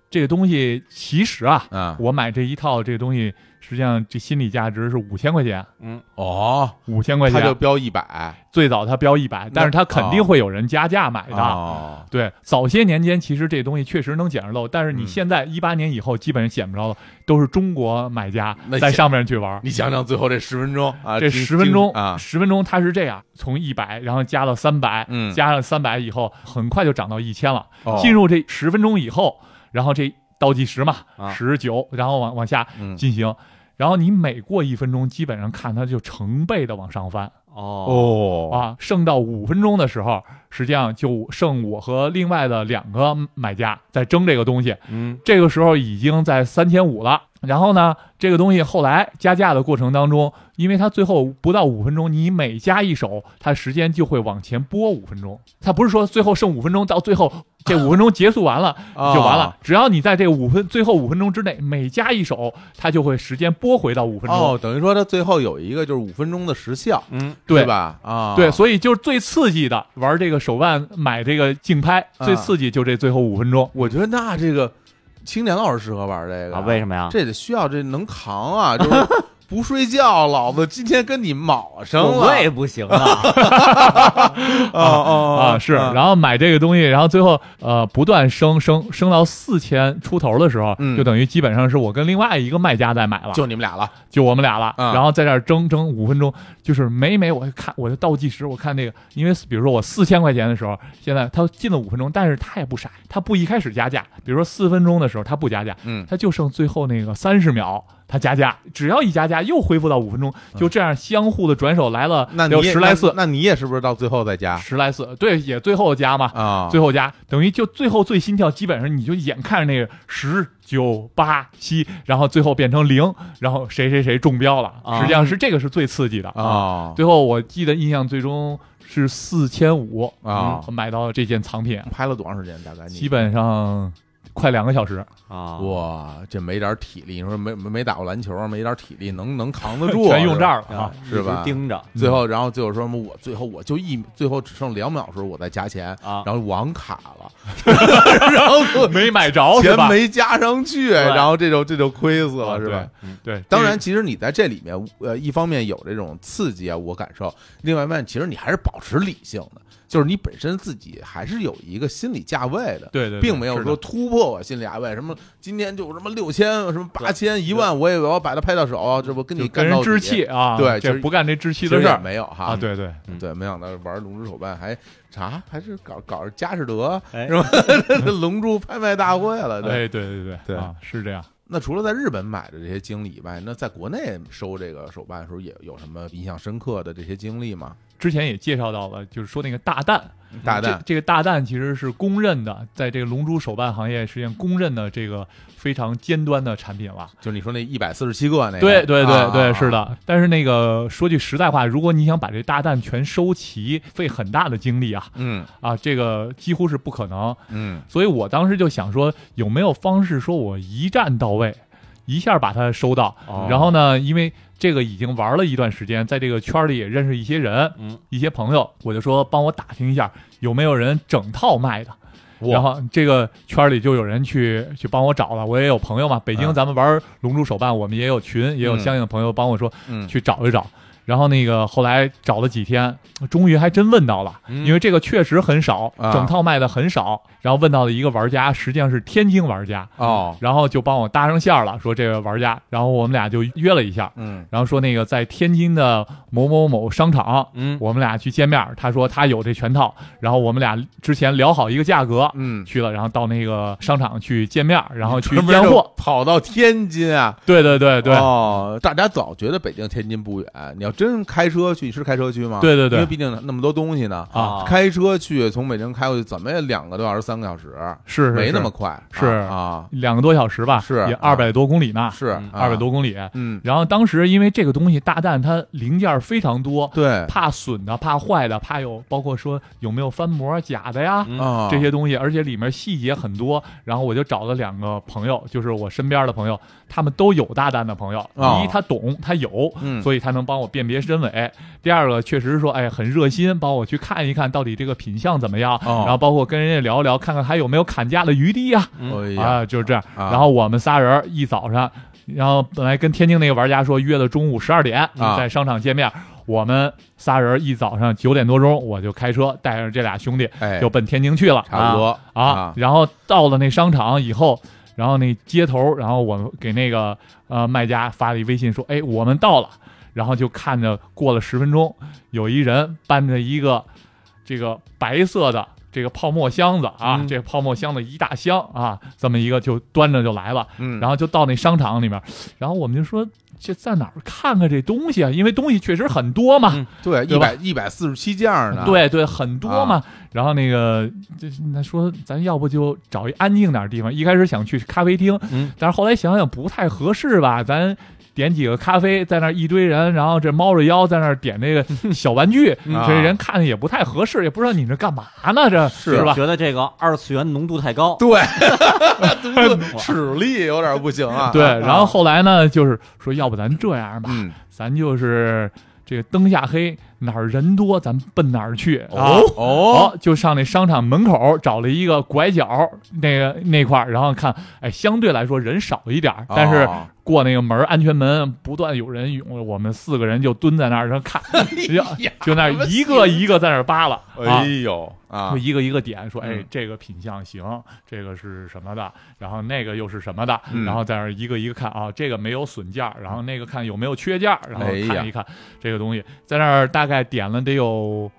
这个东西其实啊，啊，我买这一套这个东西，实际上这心理价值是五千块钱，嗯，哦，五千块钱。他就标一百最早它标一百，但是它肯定会有人加价买的。哦，对，早些年间其实这东西确实能捡着漏，但是你嗯现在一八年以后基本上捡不着了，都是中国买家在上面去玩。你想想最后这十分钟啊，这十分钟啊，十分钟它是这样，从一百然后加到三百、嗯加上三百以后，很快就涨到一千了。哦进入这十分钟以后，然后这倒计时嘛，啊十九，然后往往下嗯进行。然后你每过一分钟，基本上看它就成倍的往上翻。哦。哦。啊，剩到五分钟的时候，实际上就剩我和另外的两个买家在争这个东西，嗯。这个时候已经在三千五了。然后呢，这个东西后来加价的过程当中，因为它最后不到五分钟，你每加一手，它时间就会往前拨五分钟。它不是说最后剩五分钟，到最后这五分钟结束完了就完了。只要你在这五分最后五分钟之内每加一首，它就会时间拨回到五分钟。哦，等于说它最后有一个就是五分钟的时效，嗯对吧？啊，对，所以就是最刺激的玩这个手办买这个竞拍，啊最刺激就这最后五分钟。我觉得那这个青年老师适合玩这个啊，为什么呀？这得需要这能扛啊，就是 不睡觉，老子今天跟你卯上了，我也不行啊，啊啊啊，是，然后买这个东西，然后最后呃不断升升升到四千出头的时候，嗯。就等于基本上是我跟另外一个卖家在买了，就你们俩了，就我们俩了，啊。然后在这儿争争五分钟，就是每每我看我的倒计时，我看那个，因为比如说我四千块钱的时候，现在他进了五分钟，但是他也不傻，他不一开始加价，比如说四分钟的时候他不加价，嗯，他就剩最后那个三十秒。他加价，只要一加价又恢复到五分钟，就这样相互的转手来了，有十来次，那那你也是不是到最后再加？十来次，对，也最后加嘛，啊？最后加，等于就最后最心跳，基本上你就眼看着那个十九八七，然后最后变成零，然后谁谁谁中标了，啊。实际上是这个是最刺激的。啊。最后我记得印象最终是四千五啊。嗯买到这件藏品，拍了多长时间？大概基本上快两个小时，啊，哇，这没点体力，你说没没没打过篮球，没点体力，能能扛得住？全用这儿。了啊。是吧盯着最后，然后最后说什么，我最后我就一，最后只剩两秒的时候，我再加钱，啊，然后网卡了，然后没买着？钱没加上去，然后这就这就亏死了，啊是吧？对，当然，其实你在这里面，呃，一方面有这种刺激啊，我感受；另外一方面，其实你还是保持理性的，就是你本身自己还是有一个心理价位的，对对，对并没有说突破我心理价位，什么今天就什么六千、什么八千、一万，我也我要把它拍到手，这不跟你就跟人干到底置气，啊，对其实这不干这置气的事儿没有哈啊，对对，对，没想到玩龙之手办还啥，还是搞搞着佳士得哎是吧？龙珠拍卖大会了，对。哎，对对对对啊，是这样。那除了在日本买的这些经历以外，那在国内收这个手办的时候，也有什么印象深刻的这些经历吗？之前也介绍到了，就是说那个大蛋，大蛋。这这个大蛋其实是公认的，在这个龙珠手办行业实际上公认的这个非常尖端的产品了。就你说那一百四十七个那个，对对对对，啊。是，的。但是那个说句实在话，如果你想把这大蛋全收齐，费很大的精力啊。嗯。啊，这个几乎是不可能。嗯。所以我当时就想说，有没有方式说我一站到位，一下把它收到？哦然后呢，因为这个已经玩了一段时间，在这个圈里也认识一些人，嗯，一些朋友，我就说帮我打听一下有没有人整套卖的。然后这个圈里就有人去去帮我找了，我也有朋友嘛，北京啊咱们玩龙珠手办，我们也有群，也有嗯相应的朋友帮我说嗯，去找一找。然后那个后来找了几天，终于还真问到了，嗯。因为这个确实很少，啊。整套卖的很少。然后问到了一个玩家，实际上是天津玩家，哦，然后就帮我搭上线了，说这个玩家，然后我们俩就约了一下，嗯。然后说那个在天津的某某某商场，嗯。我们俩去见面，他说他有这全套，然后我们俩之前聊好一个价格，嗯，去了，然后到那个商场去见面，然后去验货。跑到天津啊，对对对对，哦，大家早觉得北京天津不远，你要真开车去，是开车去吗？对对对。因为毕竟那么多东西呢。啊，开车去，从北京开过去，怎么也两个多小时、三个小时，是是。没那么快，是。啊，两个多小时吧，是也二百多公里呢，是嗯二百，多公里。啊嗯，然后当时因为这个东西大蛋它零件非常多，对。怕损的、怕坏的、怕有包括说有没有翻模假的呀。嗯啊，这些东西，而且里面细节很多，然后我就找了两个朋友，就是我身边的朋友，他们都有大单的朋友。哦。第一，他懂，他有，嗯。所以他能帮我辨别真伪。第二个，确实说，哎，很热心，帮我去看一看到底这个品相怎么样，哦。然后包括跟人家聊一聊，看看还有没有砍价的余地呀、啊，就是这样。啊。然后我们仨人一早上，然后本来跟天津那个玩家说约的中午十二点、啊。在商场见面，我们仨人一早上九点多钟我就开车带着这俩兄弟哎，就奔天津去了，差不多。啊。然后到了那商场以后，然后那街头，然后我们给那个呃卖家发了一微信说，哎，我们到了。然后就看着过了十分钟，有一人搬着一个这个白色的这个泡沫箱子啊，嗯这个泡沫箱子一大箱啊，这么一个就端着就来了。嗯，然后就到那商场里面，然后我们就说这在哪儿看看这东西啊？因为东西确实很多嘛，嗯对，一百一百四十七件呢。对对，很多嘛。啊然后那个，这那说咱要不就找一安静点的地方。一开始想去咖啡厅，嗯但是后来想想不太合适吧，咱。点几个咖啡，在那儿一堆人，然后这猫着腰在那儿点那个 小玩具，啊这人看着也不太合适，也不知道你这干嘛呢，这是吧？觉得这个二次元浓度太高，对，齿力有点不行啊。对，啊。然后后来呢，就是说，要不咱这样吧，嗯，咱就是这个灯下黑，哪儿人多，咱奔哪儿去。啊？哦。哦，哦，就上那商场门口找了一个拐角，那个那块儿，然后看，哎，相对来说人少一点儿，但是哦过那个门安全门，不断有人涌，我们四个人就蹲在那儿，看，就就那一个一个在那儿扒拉。啊。哎。呦啊。就，一个一个点说，哎嗯，这个品相行，这个是什么的，然后那个又是什么的，嗯。然后在那儿一个一个看啊，这个没有损件儿，然后那个看有没有缺件儿，然后看一看这个东西，在那儿大概点了得有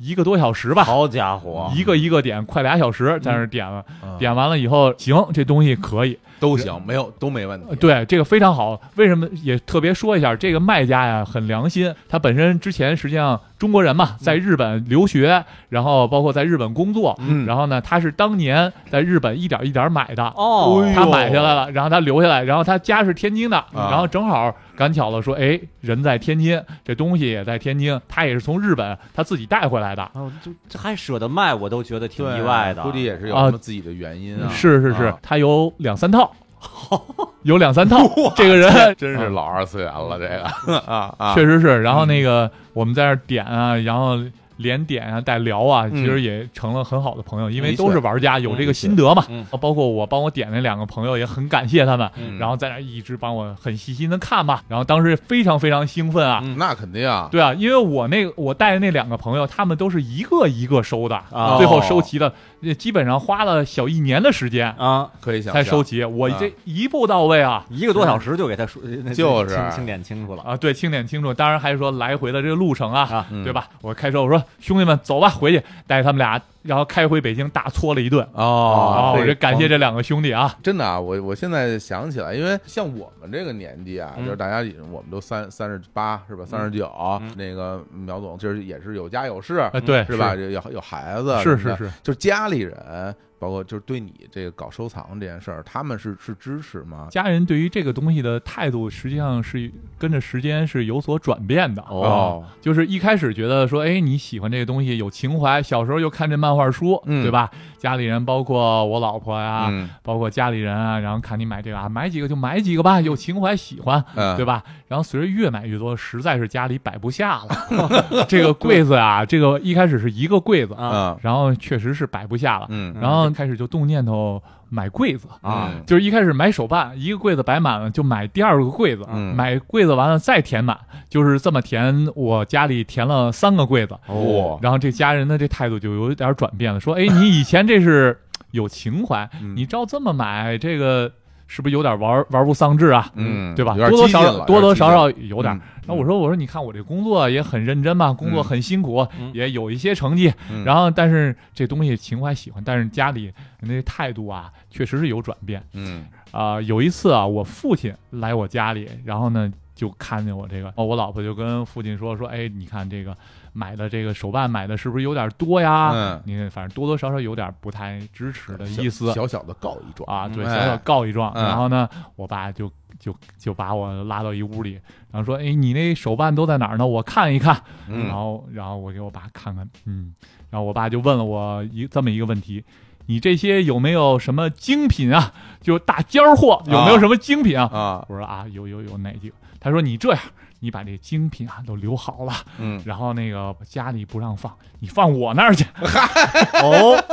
一个多小时吧，好家伙，一个一个点，快俩小时在那点了，啊点完了以后，行，这东西可以，都行，没有都没问题。呃。对，这个非常好。为什么也特别说一下，这个卖家呀很良心，他本身之前实际上中国人嘛，在日本留学，然后包括在日本工作，嗯然后呢，他是当年在日本一点一点买的。哦哎呦他买下来了，然后他留下来，然后他家是天津的，啊然后正好赶巧了说，哎，人在天津，这东西也在天津，他也是从日本他自己带回来的，哦，这这还舍得卖，我都觉得挺对意外的。估计也是有啊什么自己的原因啊。是是是啊，他有两三套，有两三套，这个人真是老二次元了，这个。啊啊，确实是。然后那个我们在那点啊，然后连点啊带聊啊，嗯。其实也成了很好的朋友，因为都是玩家，有这个心得嘛。嗯。包括我帮我点那两个朋友也很感谢他们，嗯。然后在那一直帮我很细心的看嘛。然后当时非常非常兴奋啊。嗯那肯定啊，对啊，因为我那个我带的那两个朋友，他们都是一个一个收的，啊最后收齐的，呃基本上花了小一年的时间啊，可以想才收齐。我这一步到位啊，一个多小时就给他说，就是清清点清楚了啊，对，清点清楚。当然还说来回的这个路程啊，啊。嗯对吧？我开车我说兄弟们走吧，回去带他们俩，然后开回北京大搓了一顿。哦，我这这感谢这两个兄弟啊，真的啊，我我现在想起来，因为像我们这个年纪啊，嗯就是大家已我们都三三十八是吧？三十九嗯，那个苗总就是也是有家有室，啊，对，是吧？？有有有孩子，是是是，就是家里人，包括就是对你这个搞收藏这件事儿，他们是是支持吗？家人对于这个东西的态度，实际上是跟着时间是有所转变的。哦啊就是一开始觉得说，哎，你喜欢这个东西有情怀，小时候又看这漫画书，嗯对吧？家里人包括我老婆呀，嗯包括家里人啊，然后看你买这个啊，买几个就买几个吧，有情怀喜欢，嗯，对吧？然后随着越买越多，实在是家里摆不下了。这个柜子啊，这个一开始是一个柜子，啊嗯然后确实是摆不下了，嗯然后开始就动念头买柜子。啊嗯就是一开始买手办，一个柜子摆满了，就买第二个柜子，嗯买柜子完了再填满，就是这么填。我家里填了三个柜子，哦然后这家人的这态度就有点转变了，说：“哎，你以前这是有情怀，嗯你照这么买，这个是不是有点玩玩物丧志啊？嗯，对吧？多多少少多多少少有点激进有点。嗯我说我说你看我这工作也很认真嘛，工作很辛苦，嗯也有一些成绩。嗯然后但是这东西情怀喜欢，但是家里那态度啊，确实是有转变嗯啊、有一次啊，我父亲来我家里，然后呢就看见我这个，哦，我老婆就跟父亲说说，哎，你看这个买的这个手办买的是不是有点多呀？嗯你看反正多多少少有点不太支持的意思。小小的告一状啊，对，嗯小小告一状。嗯然后呢，我爸就就就把我拉到一屋里，然后说：“哎，你那手办都在哪儿呢？我看一看。然嗯后，然后我给我爸看看，嗯，然后我爸就问了我一这么一个问题：你这些有没有什么精品啊？就大尖儿货有没有什么精品啊？啊我说啊，有有有哪几个？他说你这样，你把这精品啊都留好了，嗯然后那个家里不让放，你放我那儿去。哦，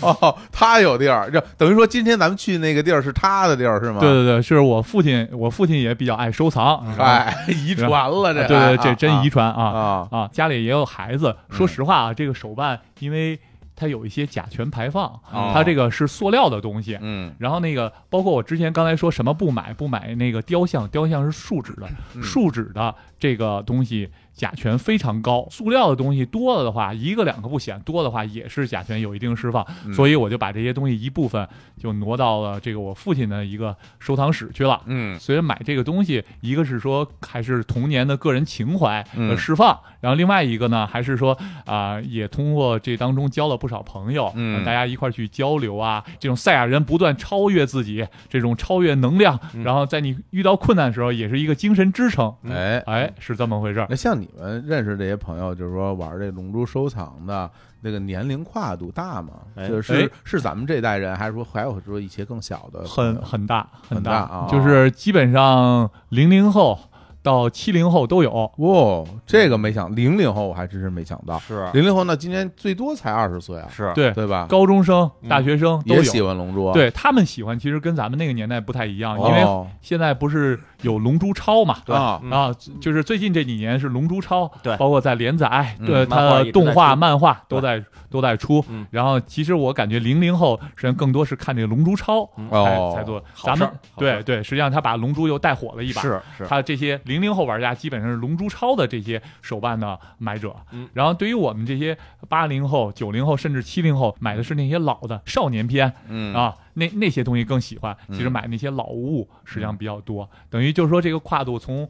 哦，他有地儿，就等于说今天咱们去那个地儿是他的地儿是吗？对对对，是我父亲，我父亲也比较爱收藏，哎，遗传了这，对对，这啊真遗传啊啊啊！家里也有孩子。说嗯实话啊，这个手办因为它有一些甲醛排放，哦。它这个是塑料的东西。嗯。然后那个，包括我之前刚才说什么不买不买那个雕像，雕像是树脂的，嗯。树脂的这个东西甲醛非常高。塑料的东西多了的话，一个两个不显，多的话也是甲醛有一定释放。嗯所以我就把这些东西一部分就挪到了这个我父亲的一个收藏室去了。嗯所以买这个东西，一个是说还是童年的个人情怀释放，然后另外一个呢，还是说啊、也通过这当中交了不少朋友，嗯大家一块去交流啊，这种赛亚人不断超越自己，这种超越能量，嗯然后在你遇到困难的时候，也是一个精神支撑。哎哎，是这么回事。那像你们认识这些朋友，就是说玩这龙珠收藏的，那个年龄跨度大吗？哎就是哎是咱们这代人，还是说还有说一些更小的？很很大很大啊就是基本上零零后到七零后都有。哇，这个没想，零零后我还真是没想到。是零零后那今年最多才二十岁啊，是，对，对吧？高中生、嗯大学生都也喜。欢龙珠，对他们喜欢，其实跟咱们那个年代不太一样，因为哦现在不是有《龙珠超》嘛？对啊嗯。啊，就是最近这几年是《龙珠超》，对。包括在连载，嗯对它的动画、漫画都在都在出。嗯。然后其实我感觉零零后实际上更多是看这个《龙珠超》才哦。才做，咱们对对，实际上他把龙珠又带火了一把。是是，他这些零零后玩家基本上是《龙珠超》的这些手办的买者，嗯。然后对于我们这些八零后、九零后甚至七零后买的是那些老的少年篇，嗯。啊，那那些东西更喜欢。其实嗯买那些老物实际上比较多，等于就是说这个跨度从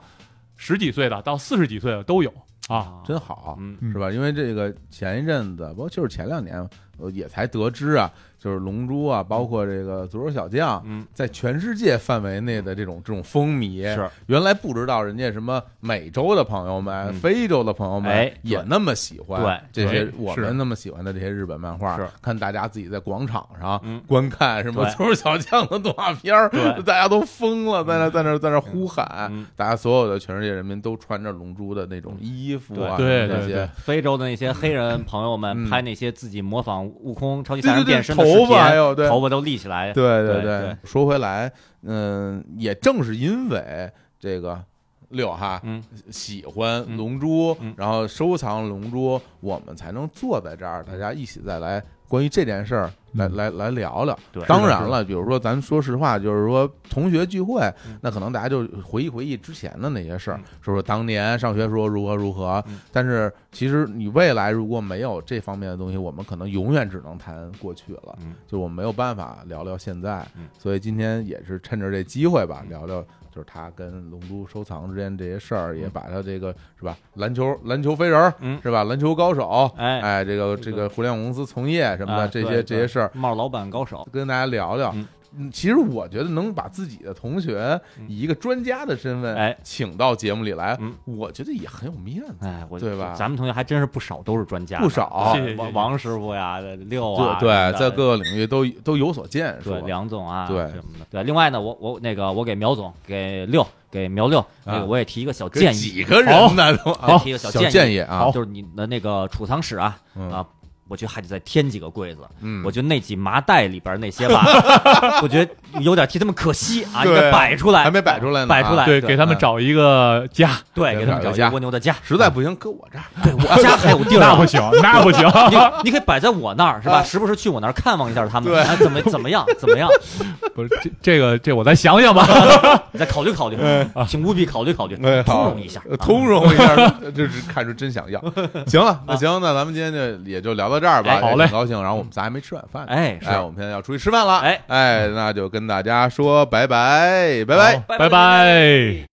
十几岁的到四十几岁的都有啊。真好，嗯嗯是吧？因为这个前一阵子，不过就是前两年，我也才得知啊，就是龙珠啊，包括这个足球小将，嗯。在全世界范围内的这种这种风靡，是。原来不知道人家什么美洲的朋友们、嗯。非洲的朋友们哎也那么喜欢对这些我们那么喜欢的这些日本漫画是，看大家自己在广场上嗯。观看什么对。足球小将的动画片儿，对。大家都疯了，在那在那在那呼喊嗯，大家所有的全世界人民都穿着龙珠的那种衣服啊，对那些非洲的那些黑人朋友们嗯。拍那些自己模仿悟空超级赛亚人变身的视头，发还有对。头发都立起来，对对对。对，说回来，嗯，也正是因为这个六哈，嗯，喜欢嗯。龙珠，嗯。然后收藏龙珠，我们才能坐在这儿，大家一起再来关于这件事儿来嗯来来聊聊。对当然了，比如说咱说实话，就是说同学聚会嗯，那可能大家就回忆回忆之前的那些事儿嗯，说说当年上学时候如何如何嗯。但是其实你未来如果没有这方面的东西，我们可能永远只能谈过去了。嗯就我们没有办法聊聊现在嗯，所以今天也是趁着这机会吧，聊聊就是他跟龙珠收藏之间这些事儿，也把他这个是吧，篮球篮球飞人是吧，篮球高手，哎哎，这个这个互联网公司从业什么的哎这些这些事儿，帽老板高手，跟大家聊聊其实我觉得能把自己的同学嗯。以一个专家的身份哎。请到节目里来嗯，我觉得也很有面子。哎，我对吧？咱们同学还真是不少，都是专家的，不少。谢谢谢谢。王王师傅呀，六啊，对在各个领域都都有所建树对。梁总啊，对。什么的。对，另外呢，我我那个我给苗总给六给苗六，那啊个我也提一个小跟建议，几个人呢？都啊 提一个小小建建议啊，就是你的那个储藏室啊嗯。啊，我觉得还得再添几个柜子。嗯，我觉得那几麻袋里边那些吧，我觉得有点替他们可惜啊，应摆出来，还没摆出来呢啊摆出来，对，给他们找一个家，对，给他们找一家个蜗牛的家。实在不行搁我这儿。对我家还有地儿 啊，那不行，那不行。你你可以摆在我那儿是吧？啊时不时去我那儿看望一下他们，对啊怎么怎么样怎么样？不是这这个这我再想想吧。你再考虑考虑，请务必考虑考虑，通融一下，通融一下，就是看出真想要。行了，那行，那咱们今天就也就聊到这儿吧。好嘞很高兴。然后我们仨还没吃晚饭呢，哎是哎，我们现在要出去吃饭了。哎哎，那就跟大家说拜拜，拜拜。拜拜。